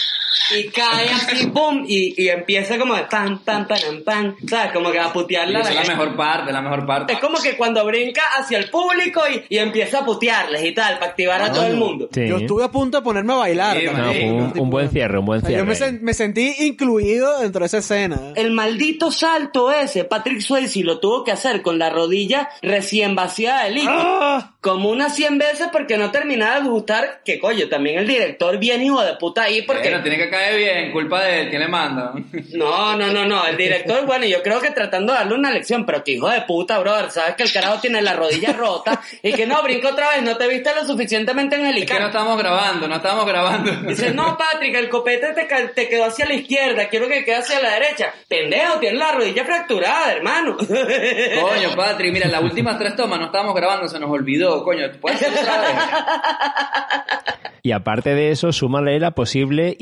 y cae así, pum, y, y empieza como de pan, pan, pan, pan, ¿sabes? Como que a putearle a Esa es la mejor parte, la mejor parte. Es como que cuando brinca hacia el público y, y empieza a putearles y tal, para activar a todo el mundo. Sí. Yo estuve a punto de ponerme a bailar. Sí, también, No, un, un buen cierre, un buen o sea, cierre. yo me, sen- me sentí incluido dentro de esa escena. El maldito salto ese, Patrick Swayze lo tuvo que hacer con la rodilla recién vaciada de líquido. ¡Ah! Como unas 100 veces porque no terminaba de gustar, que coño, también el director bien hijo de puta ahí porque... Bueno, tiene que caer bien, culpa de él, ¿quién le manda? No, no, no, no, el director, bueno, yo creo que tratando de darle una lección, pero que hijo de puta, brother, sabes que el carajo tiene la rodilla rota y que no, brinca otra vez, no te viste lo suficientemente Es que no angelical. estamos grabando, no estamos grabando. Dice, no, Patrick, el copete te, quedó hacia la izquierda, quiero que quede hacia la derecha. Pendejo, tienes la rodilla fracturada, hermano. Coño, Patrick, mira, las últimas tres tomas no estábamos grabando, se nos olvidó, coño, ¿puedes hacer otra vez? Y aparte de eso, súmale la posible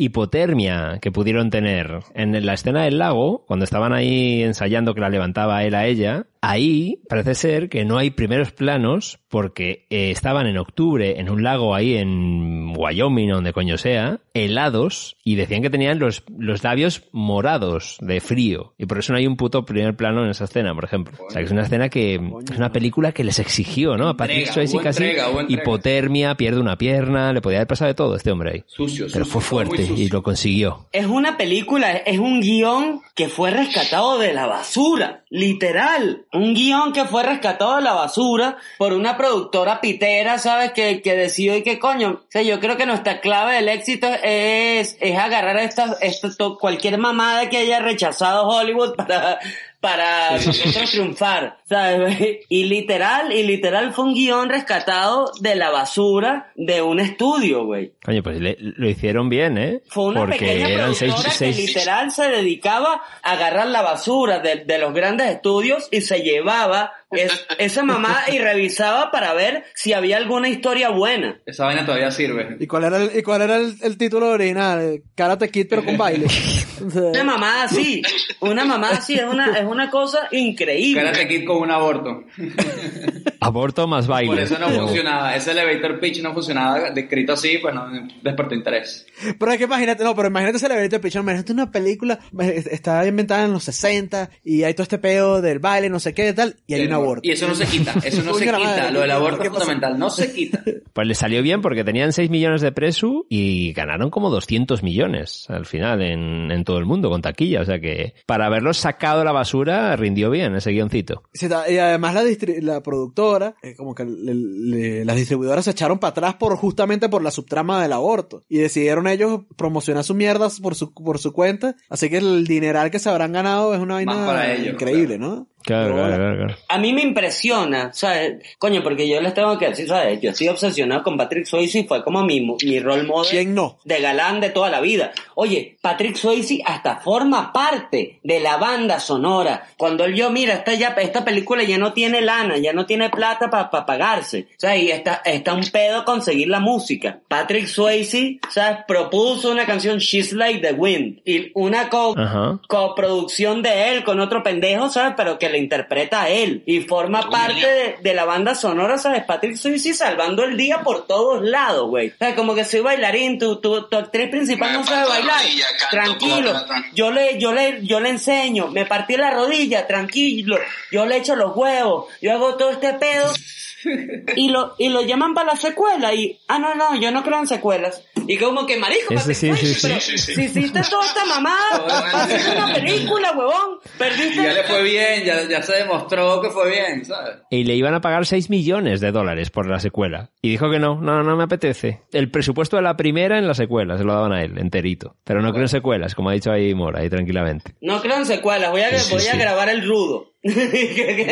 que pudieron tener. En la escena del lago, cuando estaban ahí ensayando que la levantaba él a ella, ahí parece ser que no hay primeros planos porque eh, estaban en octubre en un lago ahí en Wyoming, o donde coño sea, helados, y decían que tenían los, los labios morados de frío. Y por eso no hay un puto primer plano en esa escena, por ejemplo. O sea, que es una escena que es una película que les exigió, ¿no? A Patrick Swayze casi entrega, hubo entrega. hipotermia, pierde una pierna, le podía haber pasado de todo a este hombre ahí. Sucio, Pero sucio, fue fuerte y lo consiguió. Es una película, es un guion que fue rescatado de la basura, literal. Un guion que fue rescatado de la basura por una productora pitera, ¿sabes? Que, que decidió y que coño, o sea, yo creo que nuestra clave del éxito es, es agarrar estas, esto, to- cualquier mamada que haya rechazado Hollywood para, para nosotros triunfar, ¿sabes? Y literal, y literal fue un guion rescatado de la basura de un estudio, güey. Coño, pues le- lo hicieron bien, ¿eh? Fue una Porque pequeña eran seis, productora seis, que literal se dedicaba a agarrar la basura de, de los grandes estudios y se llevaba es- esa mamá y revisaba para ver si había alguna historia buena. Esa vaina todavía sirve. ¿Y cuál era el, y cuál era el, el título original? Karate Kid pero con baile. Una mamá así, una mamá así, es una, es una cosa increíble. Karate Kid con un aborto. Aborto más baile. Por eso no funcionaba. Ese elevator pitch no funcionaba. Descrito así, pues no despertó interés. Pero es que imagínate, no, pero imagínate ese elevator pitch, imagínate una película, está inventada en los 60 y hay todo este pedo del baile, no sé qué, tal, y hay un aborto. Y eso no se quita. Eso no se quita. madre, Lo del aborto ¿qué es fundamental. No se quita. Pues le salió bien porque tenían 6 millones de presu y ganaron como 200 millones al final en, en todo el mundo con taquilla. O sea que para haberlos sacado de la basura rindió bien ese guioncito. Y además la, la productora, eh, como que le- le- las distribuidoras se echaron para atrás por justamente por la subtrama del aborto. Y decidieron ellos promocionar su mierda por su, por su cuenta. Así que el dineral que se habrán ganado es una vaina ellos, increíble, ¿no? Claro, Pero claro, claro, claro. A mí me impresiona, ¿sabes? Coño, porque yo les tengo que decir, ¿sabes? Yo estoy obsesionado con Patrick Swayze y fue como mi, mi role model ¿Quién no? de galán de toda la vida. Oye, Patrick Swayze hasta forma parte de la banda sonora. Cuando él yo, mira, esta, ya, esta película ya no tiene lana, ya no tiene plata para pagarse. O sea, y está, está un pedo conseguir la música. Patrick Swayze, ¿sabes? Propuso una canción She's Like the Wind y una co coproducción de él con otro pendejo, ¿sabes? Pero que le interpreta a él y forma parte de, de la banda sonora, ¿sabes? Patrick Swayze salvando el día por todos lados, güey. O sea, como que soy bailarín, tu, tu, tu actriz principal no sabe bailar. Tranquilo, yo le, yo le, yo le enseño, me partí la rodilla, tranquilo, yo le echo los huevos, yo hago todo este pedo y lo, y lo llaman para la secuela y, ah, no, no, yo no creo en secuelas. Y como que, marico, sí, sí, pero sí, si hiciste toda esta mamada hacer una película, huevón, Y perdiste... ya le fue bien. Ya, ya se demostró que fue bien, ¿sabes? Y le iban a pagar 6 millones de dólares por la secuela. Y dijo que no, no, no me apetece. El presupuesto de la primera en la secuela se lo daban a él, enterito. Pero no creo en secuelas, como ha dicho ahí Mora, ahí tranquilamente. No creo en secuelas, voy a, Sí, sí, voy a sí. grabar el rudo. ¿Qué,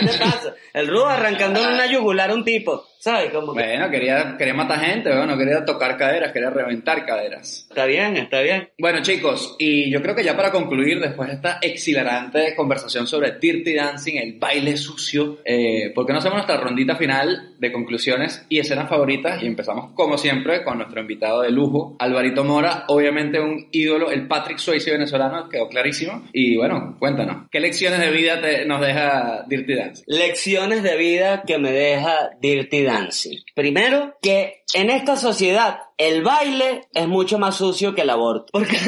te pasa? El rudo arrancando en una yugular a un tipo, ¿sabes? Como que... Bueno, quería, quería matar gente, bueno, no quería tocar caderas, quería reventar caderas. Está bien, está bien. Bueno, chicos, y yo creo que ya para concluir, después de esta exhilarante conversación sobre Dirty Dancing, el baile sucio, eh, ¿por qué no hacemos nuestra rondita final de conclusiones y escenas favoritas? Y empezamos, como siempre, con nuestro invitado de lujo, Alvarito Mora, obviamente un ídolo, el Patrick Swayze venezolano, quedó clarísimo. Y bueno, cuéntanos, ¿qué lecciones de vida te- nos deja Dirty Dancing? Lecciones de vida que me deja Dirty Dancing. Primero, que en esta sociedad el baile es mucho más sucio que el aborto. Porque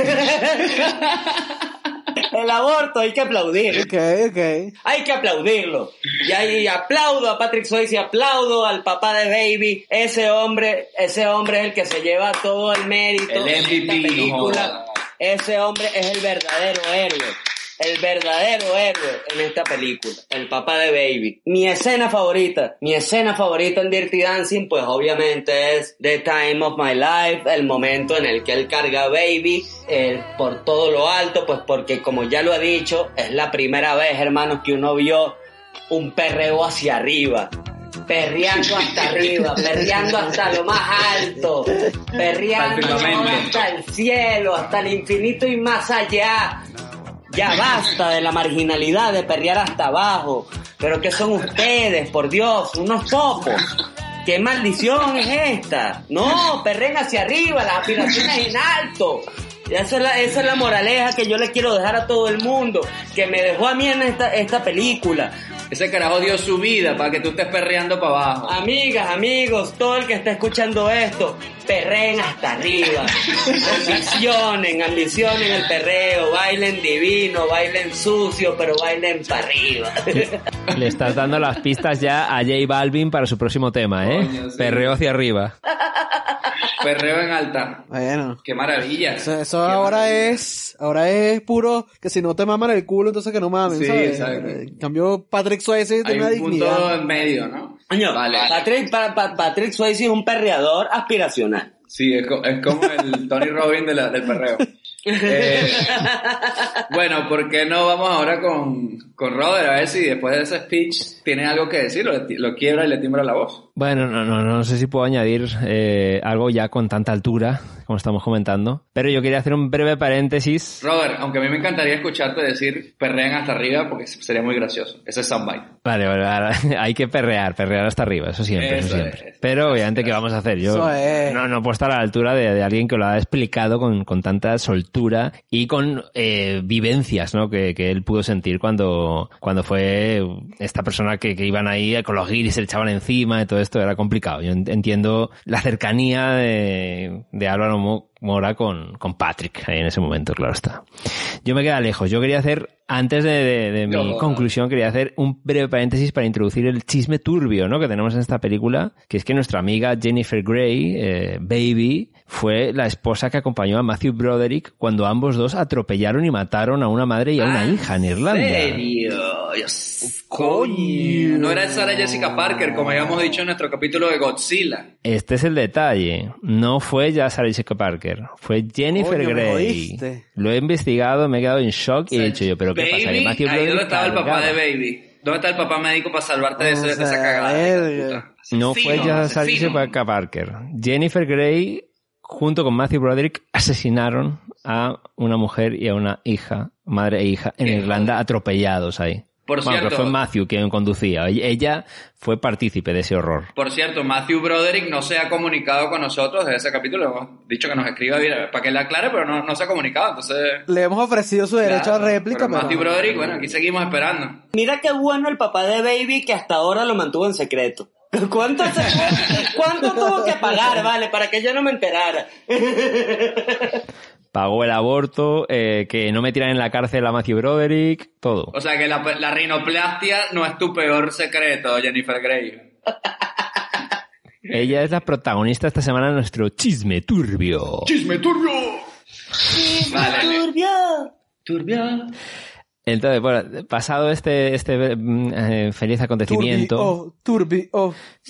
el aborto hay que aplaudir. Ok, ok. Hay que aplaudirlo. Y ahí aplaudo a Patrick Swayze, aplaudo al papá de Baby. Ese hombre, ese hombre es el que se lleva todo el mérito El en esta no película. Ese hombre es el verdadero héroe. El verdadero héroe en esta película. El papá de Baby. Mi escena favorita. Mi escena favorita en Dirty Dancing, pues obviamente es The Time of My Life. El momento en el que él carga a Baby. eh, por todo lo alto, pues porque como ya lo he dicho, es la primera vez, hermanos, que uno vio un perreo hacia arriba. Perreando hasta arriba, perreando hasta lo más alto, perreando Hasta el firmamento. hasta el cielo, hasta el infinito y más allá. Ya basta de la marginalidad de perrear hasta abajo. Pero que son ustedes, por Dios, unos topos. ¿Qué maldición es esta? No, perren hacia arriba, las aspiraciones en alto. Esa es, la, esa es la moraleja que yo le quiero dejar a todo el mundo, que me dejó a mí en esta, esta película. Ese carajo dio su vida para que tú estés perreando para abajo. Amigas, amigos, todo el que está escuchando esto, perren hasta arriba. Ambicionen, ambicionen el perreo, bailen divino, bailen sucio, pero bailen para arriba. Le estás dando las pistas ya a J Balvin para su próximo tema, ¿eh? Coño, sí. Perreo hacia arriba. Perreo en alta. Bueno. Qué maravilla. Eso, eso ahora es, ahora es puro que si no te maman el culo, entonces que no mamen, Sí, ¿sabes? exacto. En cambio, Patrick Swayze tiene una un punto dignidad. en medio, ¿no? Coño, Vale. Patrick, pa- pa- Patrick Swayze es un perreador aspiracional. Sí, es, co- es como el Tony Robbins de la- del perreo. Eh, bueno, ¿por qué no vamos ahora con, con Robert? A ver si después de ese speech tiene algo que decir, lo, lo quiebra y le timbra la voz. Bueno, no, no, no sé si puedo añadir eh, algo ya con tanta altura, como estamos comentando. Pero yo quería hacer un breve paréntesis. Robert, aunque a mí me encantaría escucharte decir perrean hasta arriba porque sería muy gracioso. Ese es soundbite. Vale, vale, ahora hay que perrear, perrear hasta arriba, eso siempre, eso, Eso siempre. es. Pero obviamente, ¿qué vamos a hacer? Yo es. no, no puedo estar a la altura de, de alguien que lo ha explicado con, con tanta soltura y con eh, vivencias ¿no? que, que él pudo sentir cuando, cuando, fue esta persona que, que iban ahí con los guiris, se le echaban encima y todo esto era complicado. Yo en- entiendo la cercanía de, de Álvaro Mo- Mora con, con Patrick ahí en ese momento, claro está. Yo me queda lejos. Yo quería hacer, antes de, de- de mi No. conclusión, quería hacer un breve paréntesis para introducir el chisme turbio, ¿no? Que tenemos en esta película, que es que nuestra amiga Jennifer Grey, eh, Baby, fue la esposa que acompañó a Matthew Broderick cuando ambos dos atropellaron y mataron a una madre y a una hija en Irlanda. serio? Dios, coño. No era Sarah Jessica Parker, como habíamos dicho en nuestro capítulo de Godzilla. Este es el detalle. No fue ya Sarah Jessica Parker, fue Jennifer Grey. Lo he investigado, me he quedado en shock y he dicho yo, pero ¿qué pasa? Que Baby, Matthew ahí donde Broderick estaba el papá de Baby. ¿Dónde está el papá médico para salvarte de, ese- de esa cagada? verga. No fue. Jessica Parker. Jennifer Grey, junto con Matthew Broderick, asesinaron a una mujer y a una hija, madre e hija, en Irlanda, atropellados ahí. Por bueno, cierto- pero fue Matthew quien conducía. Ella- Ella fue partícipe de ese horror. Por cierto, Matthew Broderick no se ha comunicado con nosotros desde ese capítulo. Hemos dicho que nos escriba bien, para que le aclare, pero no, no se ha comunicado. Entonces, Le hemos ofrecido su derecho claro, a réplica, pero pero... Matthew Broderick, bueno, aquí seguimos esperando. Mira qué bueno el papá de Baby que hasta ahora lo mantuvo en secreto. ¿Cuánto, se- ¿Cuánto tuvo que pagar, vale, para que yo no me enterara? Pagó el aborto, eh, que no metieran en la cárcel a Matthew Broderick, todo. O sea que la, la rinoplastia no es tu peor secreto, Jennifer Grey. Ella es la protagonista esta semana de nuestro chisme turbio. ¡Chisme turbio! Vale. Turbio. Turbio. Entonces, bueno, pasado este, este mm, eh, feliz acontecimiento,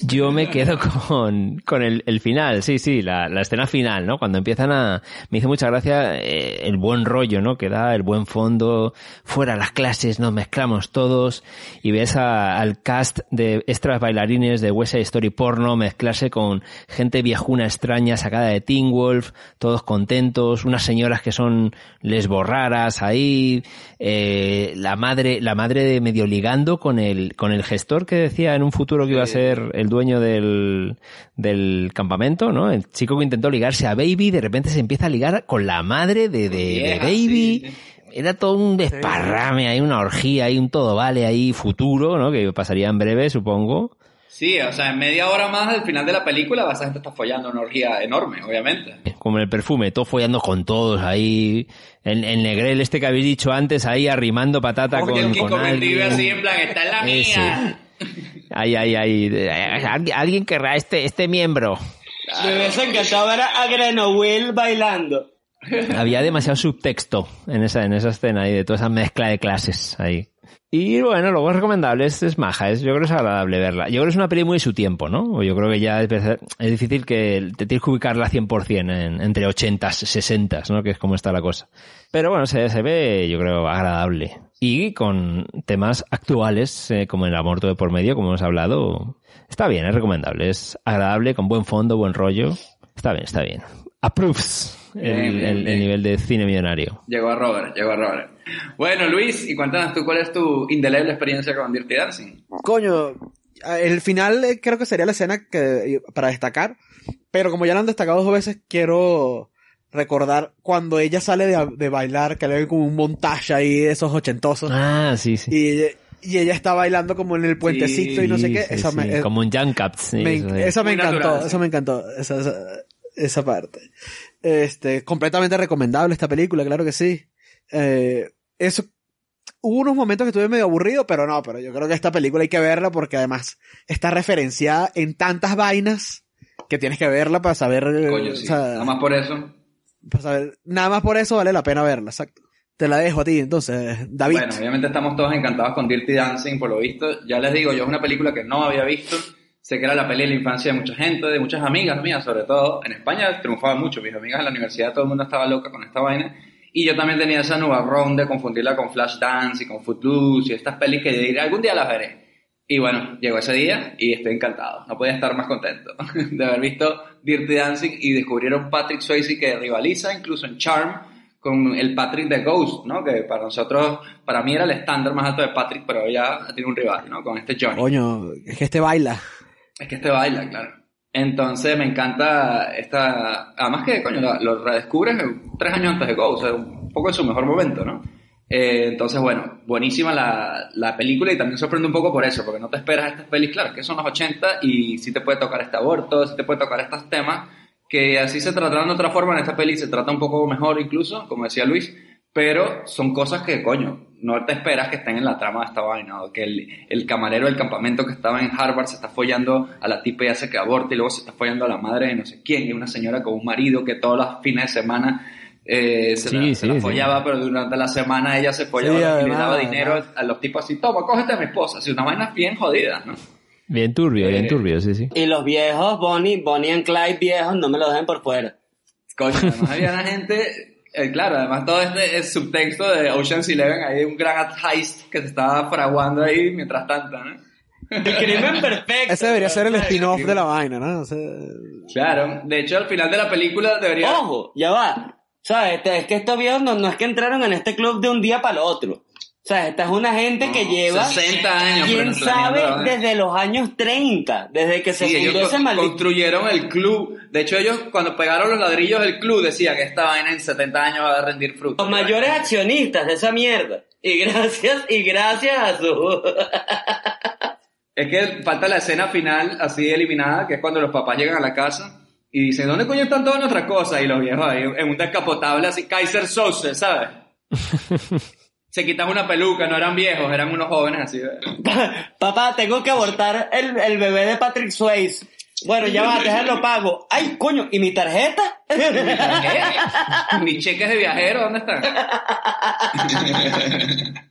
yo me quedo con, con el, el final, sí, sí, la, la escena final, ¿no? Cuando empiezan a... Me hizo mucha gracia eh, el buen rollo, ¿no? Que da, el buen fondo, fuera las clases, nos mezclamos todos y ves a- al cast de extras bailarines de West Side Story porno mezclarse con gente viejuna extraña sacada de Teen Wolf, todos contentos, unas señoras que son lesborraras ahí, eh, la madre, la madre de medio ligando con el, con el gestor que decía en un futuro que iba a ser el dueño del, del campamento, ¿no? El chico que intentó ligarse a Baby, de repente se empieza a ligar con la madre de, de, de Baby. sí. Era todo un desparrame, hay una orgía, hay un todo vale ahí futuro, ¿no? Que pasaría en breve, supongo. Sí, o sea, en media hora más del final de la película, esa gente está follando una orgía enorme, obviamente. Como en el perfume, todo follando con todos ahí. El, el negrel este que habéis dicho antes, ahí arrimando patata Porque el con, con alguien. así en plan, esta es la Ese. mía. Ay, ay, ay. Alguien, querrá este, este miembro. Me hubiese encantado ver a Greno Will bailando. Había demasiado subtexto en esa, en esa escena ahí, de toda esa mezcla de clases ahí. Y bueno, luego es recomendable, es, es maja, es, yo creo que es agradable verla. Yo creo que es una peli muy de su tiempo, ¿no? O Yo creo que ya es, es difícil que te tienes que ubicarla 100% en, entre 80s, 60s, ¿no? Que es como está la cosa. Pero bueno, se, se ve, yo creo, agradable. Y con temas actuales, eh, como el amor todo por medio, como hemos hablado, está bien, es recomendable. Es agradable, con buen fondo, buen rollo. Está bien, está bien. Approves el, bien, el- el bien. nivel de cine millonario. Llegó a Robert, llegó a Robert. Bueno, Luis, y cuéntanos tú cuál es tu indeleble experiencia con Dirty Dancing. Coño, el final eh, creo que sería la escena que para destacar, pero como ya lo han destacado dos veces, quiero recordar cuando ella sale de, de bailar, que le ven como un montaje ahí de esos ochentosos, Ah, sí, sí. y, ella- y ella está bailando como en el puentecito y no sé qué. sí, esa sí, me, eh, Como un jump cut. sí, me- eso sí. eso me encantó, natural, sí. eso me encantó, esa, esa, esa parte. Este, completamente recomendable esta película, claro que sí. Eh, eso, hubo unos momentos que estuve medio aburrido, pero no, pero yo creo que esta película hay que verla porque además está referenciada en tantas vainas que tienes que verla para saber, eh, o sea, Nada más por eso. para saber- nada más por eso vale la pena verla, exacto. Te la dejo a ti, entonces, David. Bueno, obviamente estamos todos encantados con Dirty Dancing, por lo visto. Ya les digo, yo es una película que no había visto. Sé que era la peli de la infancia de mucha gente, de muchas amigas mías, sobre todo. En España triunfaba mucho. Mis amigas en la universidad, todo el mundo estaba loca con esta vaina. Y yo también tenía esa nubarrón de confundirla con Flashdance y con Footloose y estas pelis que yo diría, algún día las veré. Y bueno, llegó ese día y estoy encantado. No podía estar más contento de haber visto Dirty Dancing y descubrieron Patrick Swayze que rivaliza incluso en Charm con el Patrick de Ghost, ¿no? Que para nosotros, para mí era el estándar más alto de Patrick, pero ya tiene un rival, ¿no? Con este Johnny. Coño, es que este baila. Es que este baila, claro. Entonces me encanta esta... Además que, coño, lo, lo redescubres tres años antes de Ghost, o sea, un poco en su mejor momento, ¿no? Eh, entonces, bueno, buenísima la, la película y también sorprende un poco por eso, porque no te esperas estas pelis, claro, que son los 80 y sí te puede tocar este aborto, sí te puede tocar estos temas, que así se tratarán de otra forma, en esta peli se trata un poco mejor incluso, como decía Luis, pero son cosas que, coño, no te esperas que estén en la trama de esta vaina, o que el, el camarero del campamento que estaba en Harvard se está follando a la tipa y hace que aborte, y luego se está follando a la madre de no sé quién, y una señora con un marido que todos los fines de semana eh, se, Sí, la, se sí, la sí. follaba, pero durante la semana ella se follaba Sí, y le daba además. dinero a los tipos así, toma, cógete a mi esposa, así, una vaina bien jodida, ¿no? Bien turbio, bien Eh, turbio, sí, sí. Y los viejos, Bonnie, Bonnie and Clyde viejos, no me lo dejen por fuera. Coño, además había una gente, eh, claro, además todo este es subtexto de Ocean's Eleven, hay un gran heist que se estaba fraguando ahí mientras tanto, ¿no? El crimen perfecto. Ese debería ser el spin-off de la vaina, ¿no? O sea, Claro, de hecho al final de la película debería... Ojo, ya va. ¿Sabes? Este- Es que estos viejos no, no es que entraron en este club de un día para el otro. O sea, esta es una gente que lleva, 60 años quién sabe, desde los años 30, desde que se Sí, fundó ellos ese maldito... construyeron el club. De hecho, ellos cuando pegaron los ladrillos del club decía que esta vaina en 70 años va a rendir fruto. Los mayores accionistas de esa mierda. Y gracias, y gracias a su... Es que falta la escena final así eliminada, que es cuando los papás llegan a la casa y dicen, ¿dónde coño están todas nuestras cosas? Y los viejos ahí en un descapotable así, Kaiser Sose, ¿sabes? Se quitan una peluca, no eran viejos, eran unos jóvenes así. Papá, tengo que abortar el, el bebé de Patrick Swayze. Bueno, ya va, déjalo pago. Ay, coño, ¿y mi tarjeta? Mis cheques de viajero, ¿dónde están?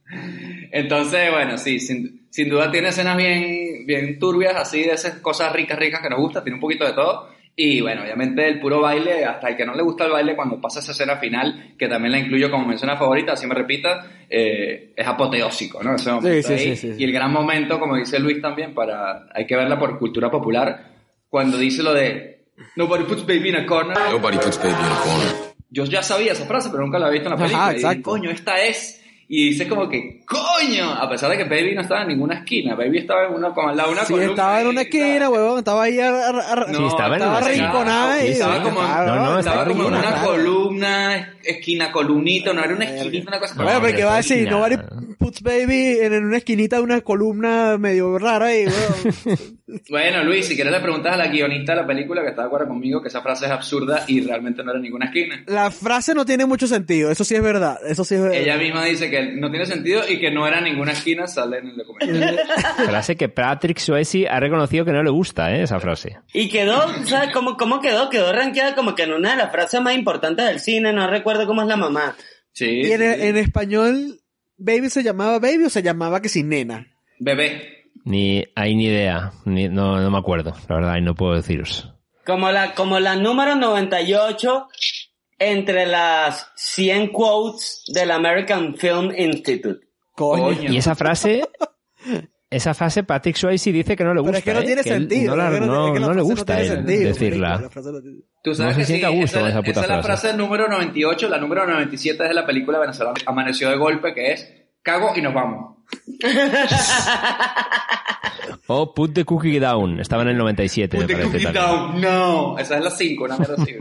Entonces, bueno, sí, sin, sin duda tiene escenas bien, bien turbias, así de esas cosas ricas, ricas que nos gusta, tiene un poquito de todo. Y bueno, obviamente el puro baile, hasta el que no le gusta el baile, cuando pasa esa escena final, que también la incluyo como mención favorita, así me repita, eh, es apoteósico, ¿no? Ese momento sí, ahí. sí, sí, sí. Y el gran momento, como dice Luis también, para hay que verla por cultura popular, cuando dice lo de Nobody puts baby in a corner. Nobody puts baby in a corner. Yo ya sabía esa frase, pero nunca la había visto en la Ajá, película. y dije, exacto. coño, esta es. Y dice como que, coño, a pesar de que Baby no estaba en ninguna esquina, Baby estaba en una, como al lado de una sí, columna. estaba en una esquina, huevón, estaba ahí ar- ar- ar- No, Sí, estaba en estaba arrinconada ahí. Estaba ¿no? como, Claro, No, no, estaba estaba como en una arrinconada. columna, esquina, columnita, no era una esquinita, una cosa. Bueno, No, pero ¿qué va a decir? Nobody puts baby en, en una esquinita de una columna medio rara ahí, huevón. Bueno, Luis, si quieres le preguntas a la guionista de la película que está de acuerdo conmigo que esa frase es absurda y realmente no era ninguna esquina. La frase no tiene mucho sentido, eso sí es verdad, eso sí es verdad. Ella misma dice que no tiene sentido y que no era ninguna esquina, sale en el documento. Frase que Patrick Swayze ha reconocido que no le gusta, ¿eh? Esa frase. Y quedó, ¿sabes cómo, cómo quedó? Quedó rankeada como que en una de las frases más importantes del cine, no recuerdo cómo es la mamá. Sí, Y en, sí, sí. en español, baby se llamaba baby o se llamaba que sin nena. Bebé. Ni hay ni idea. Ni, no, no me acuerdo, la verdad, y no puedo deciros. Como la, como la número 98 entre las 100 quotes del American Film Institute. Coño. Y esa frase, esa frase Patrick Swayze dice que no le gusta. Pero es que no ¿eh? tiene él sentido. No, la- no- es que la no le frase gusta él sentido, decirla. frase no Tú sabes No se que siente sí, a gusto esa, con esa puta esa es la frase. frase número 98, la número 97 es de la película venezolana Amaneció de golpe, que es cago y nos vamos. O Put the Cookie Down. Estaba en el 97, Put me the cookie también. down. No, esa es la 5, una mierda así.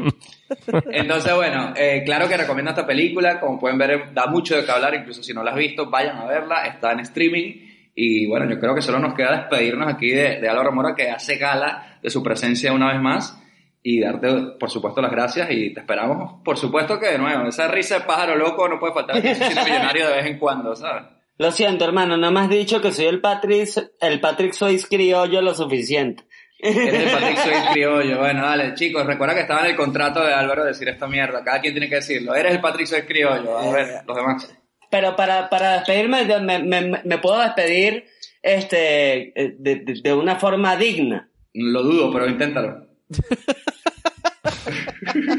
Entonces, bueno, eh, claro que recomiendo esta película. Como pueden ver, da mucho de qué hablar. Incluso si no la has visto, vayan a verla. Está en streaming. Y bueno, yo creo que solo nos queda despedirnos aquí de, de Álvaro Mora, que hace gala de su presencia una vez más. Y darte, por supuesto, las gracias. Y te esperamos, por supuesto, que de nuevo, esa risa de pájaro loco no puede faltar en millonario de vez en cuando, ¿sabes? Lo siento, hermano, no me has dicho que soy el Patrick, el Patrick Swayze criollo lo suficiente. Eres el Patrick Swayze criollo. Bueno, dale, chicos, recuerda que estaba en el contrato de Álvaro decir esta mierda. Cada quien tiene que decirlo. Eres el Patrick Swayze criollo. A ver, los demás. Pero para, para despedirme, me, me- me puedo despedir este, eh, de, de- de una forma digna. Lo dudo, pero inténtalo.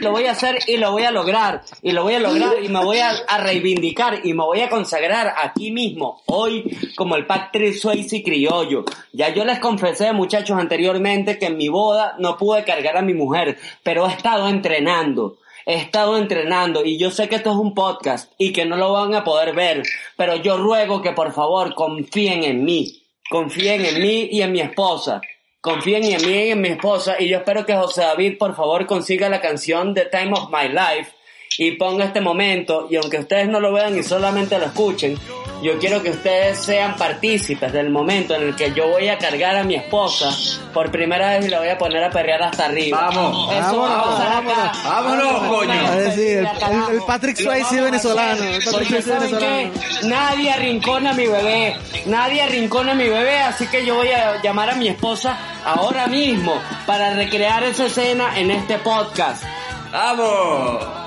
Lo voy a hacer y lo voy a lograr. Y lo voy a lograr y me voy a, reivindicar y me voy a consagrar aquí mismo, hoy, como el Patrick Swayze criollo. Ya yo les confesé, muchachos, anteriormente que en mi boda no pude cargar a mi mujer, pero he estado entrenando. He estado entrenando y yo sé que esto es un podcast y que no lo van a poder ver, pero yo ruego que por favor confíen en mí. Confíen en mí y en mi esposa. Confíen en mí y en mi esposa y yo espero que José David por favor consiga la canción The Time of My Life y ponga este momento y aunque ustedes no lo vean y solamente lo escuchen, yo quiero que ustedes sean partícipes del momento en el que yo voy a cargar a mi esposa por primera vez y la voy a poner a perrear hasta arriba. Vamos. Eso va a pasar acá. Vámonos, coño. A ver, sí, el, el- Patrick Swayze venezolano. El Patrick ¿saben venezolano. qué? Nadie arrincona a mi bebé. Nadie arrincona a mi bebé, así que yo voy a llamar a mi esposa ahora mismo para recrear esa escena en este podcast. ¡Vamos!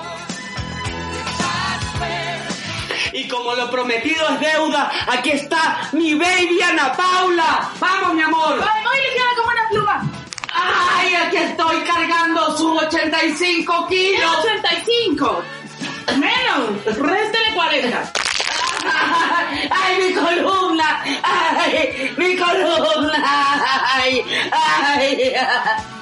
Y como lo prometido es deuda, aquí está mi baby Ana Paula. Vamos, mi amor. Muy ligera como una pluma. ¡Ay, aquí estoy cargando sus 85 kilos! 85. Menos. Réstele 40. ¡Ay, mi columna! ¡Ay, mi columna! ¡Ay, ay!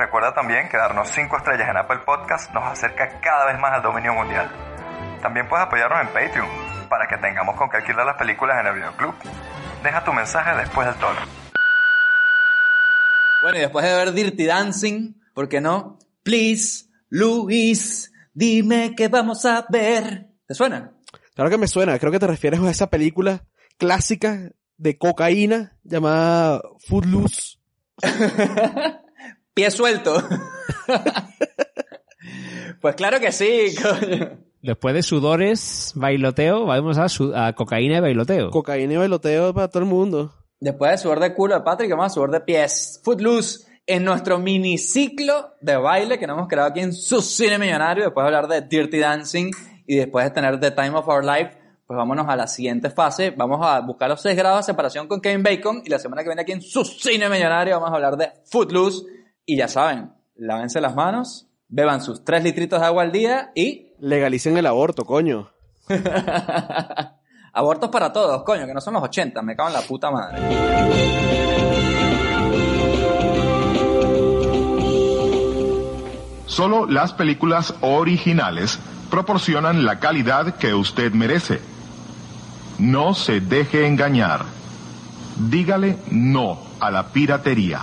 Recuerda también que darnos 5 estrellas en Apple Podcast nos acerca cada vez más al dominio mundial. También puedes apoyarnos en Patreon para que tengamos con qué alquilar las películas en el videoclub. Deja tu mensaje después del tono. Bueno, y después de ver Dirty Dancing, ¿por qué no? Please, Luis, dime qué vamos a ver. ¿Te suena? Claro que me suena. Creo que te refieres a esa película clásica de cocaína llamada Footloose. Pie suelto. pues claro que sí, coño. Después de sudores, bailoteo, vamos a, su- a cocaína y bailoteo. Cocaína y bailoteo para todo el mundo. Después de sudor de culo de Patrick, vamos a sudor de pies. Footloose en nuestro miniciclo de baile que nos hemos creado aquí en su cine millonario. Después de hablar de Dirty Dancing y después de tener The Time of Our Life, pues vámonos a la siguiente fase. Vamos a buscar los 6 grados de separación con Kevin Bacon. Y la semana que viene aquí en su cine millonario vamos a hablar de Footloose. Y ya saben, lávense las manos, beban sus 3 litritos de agua al día y Legalicen el aborto, coño. abortos para todos, coño, que no son los 80, me cago en la puta madre. Solo las películas originales proporcionan la calidad que usted merece. No se deje engañar. Dígale no a la piratería.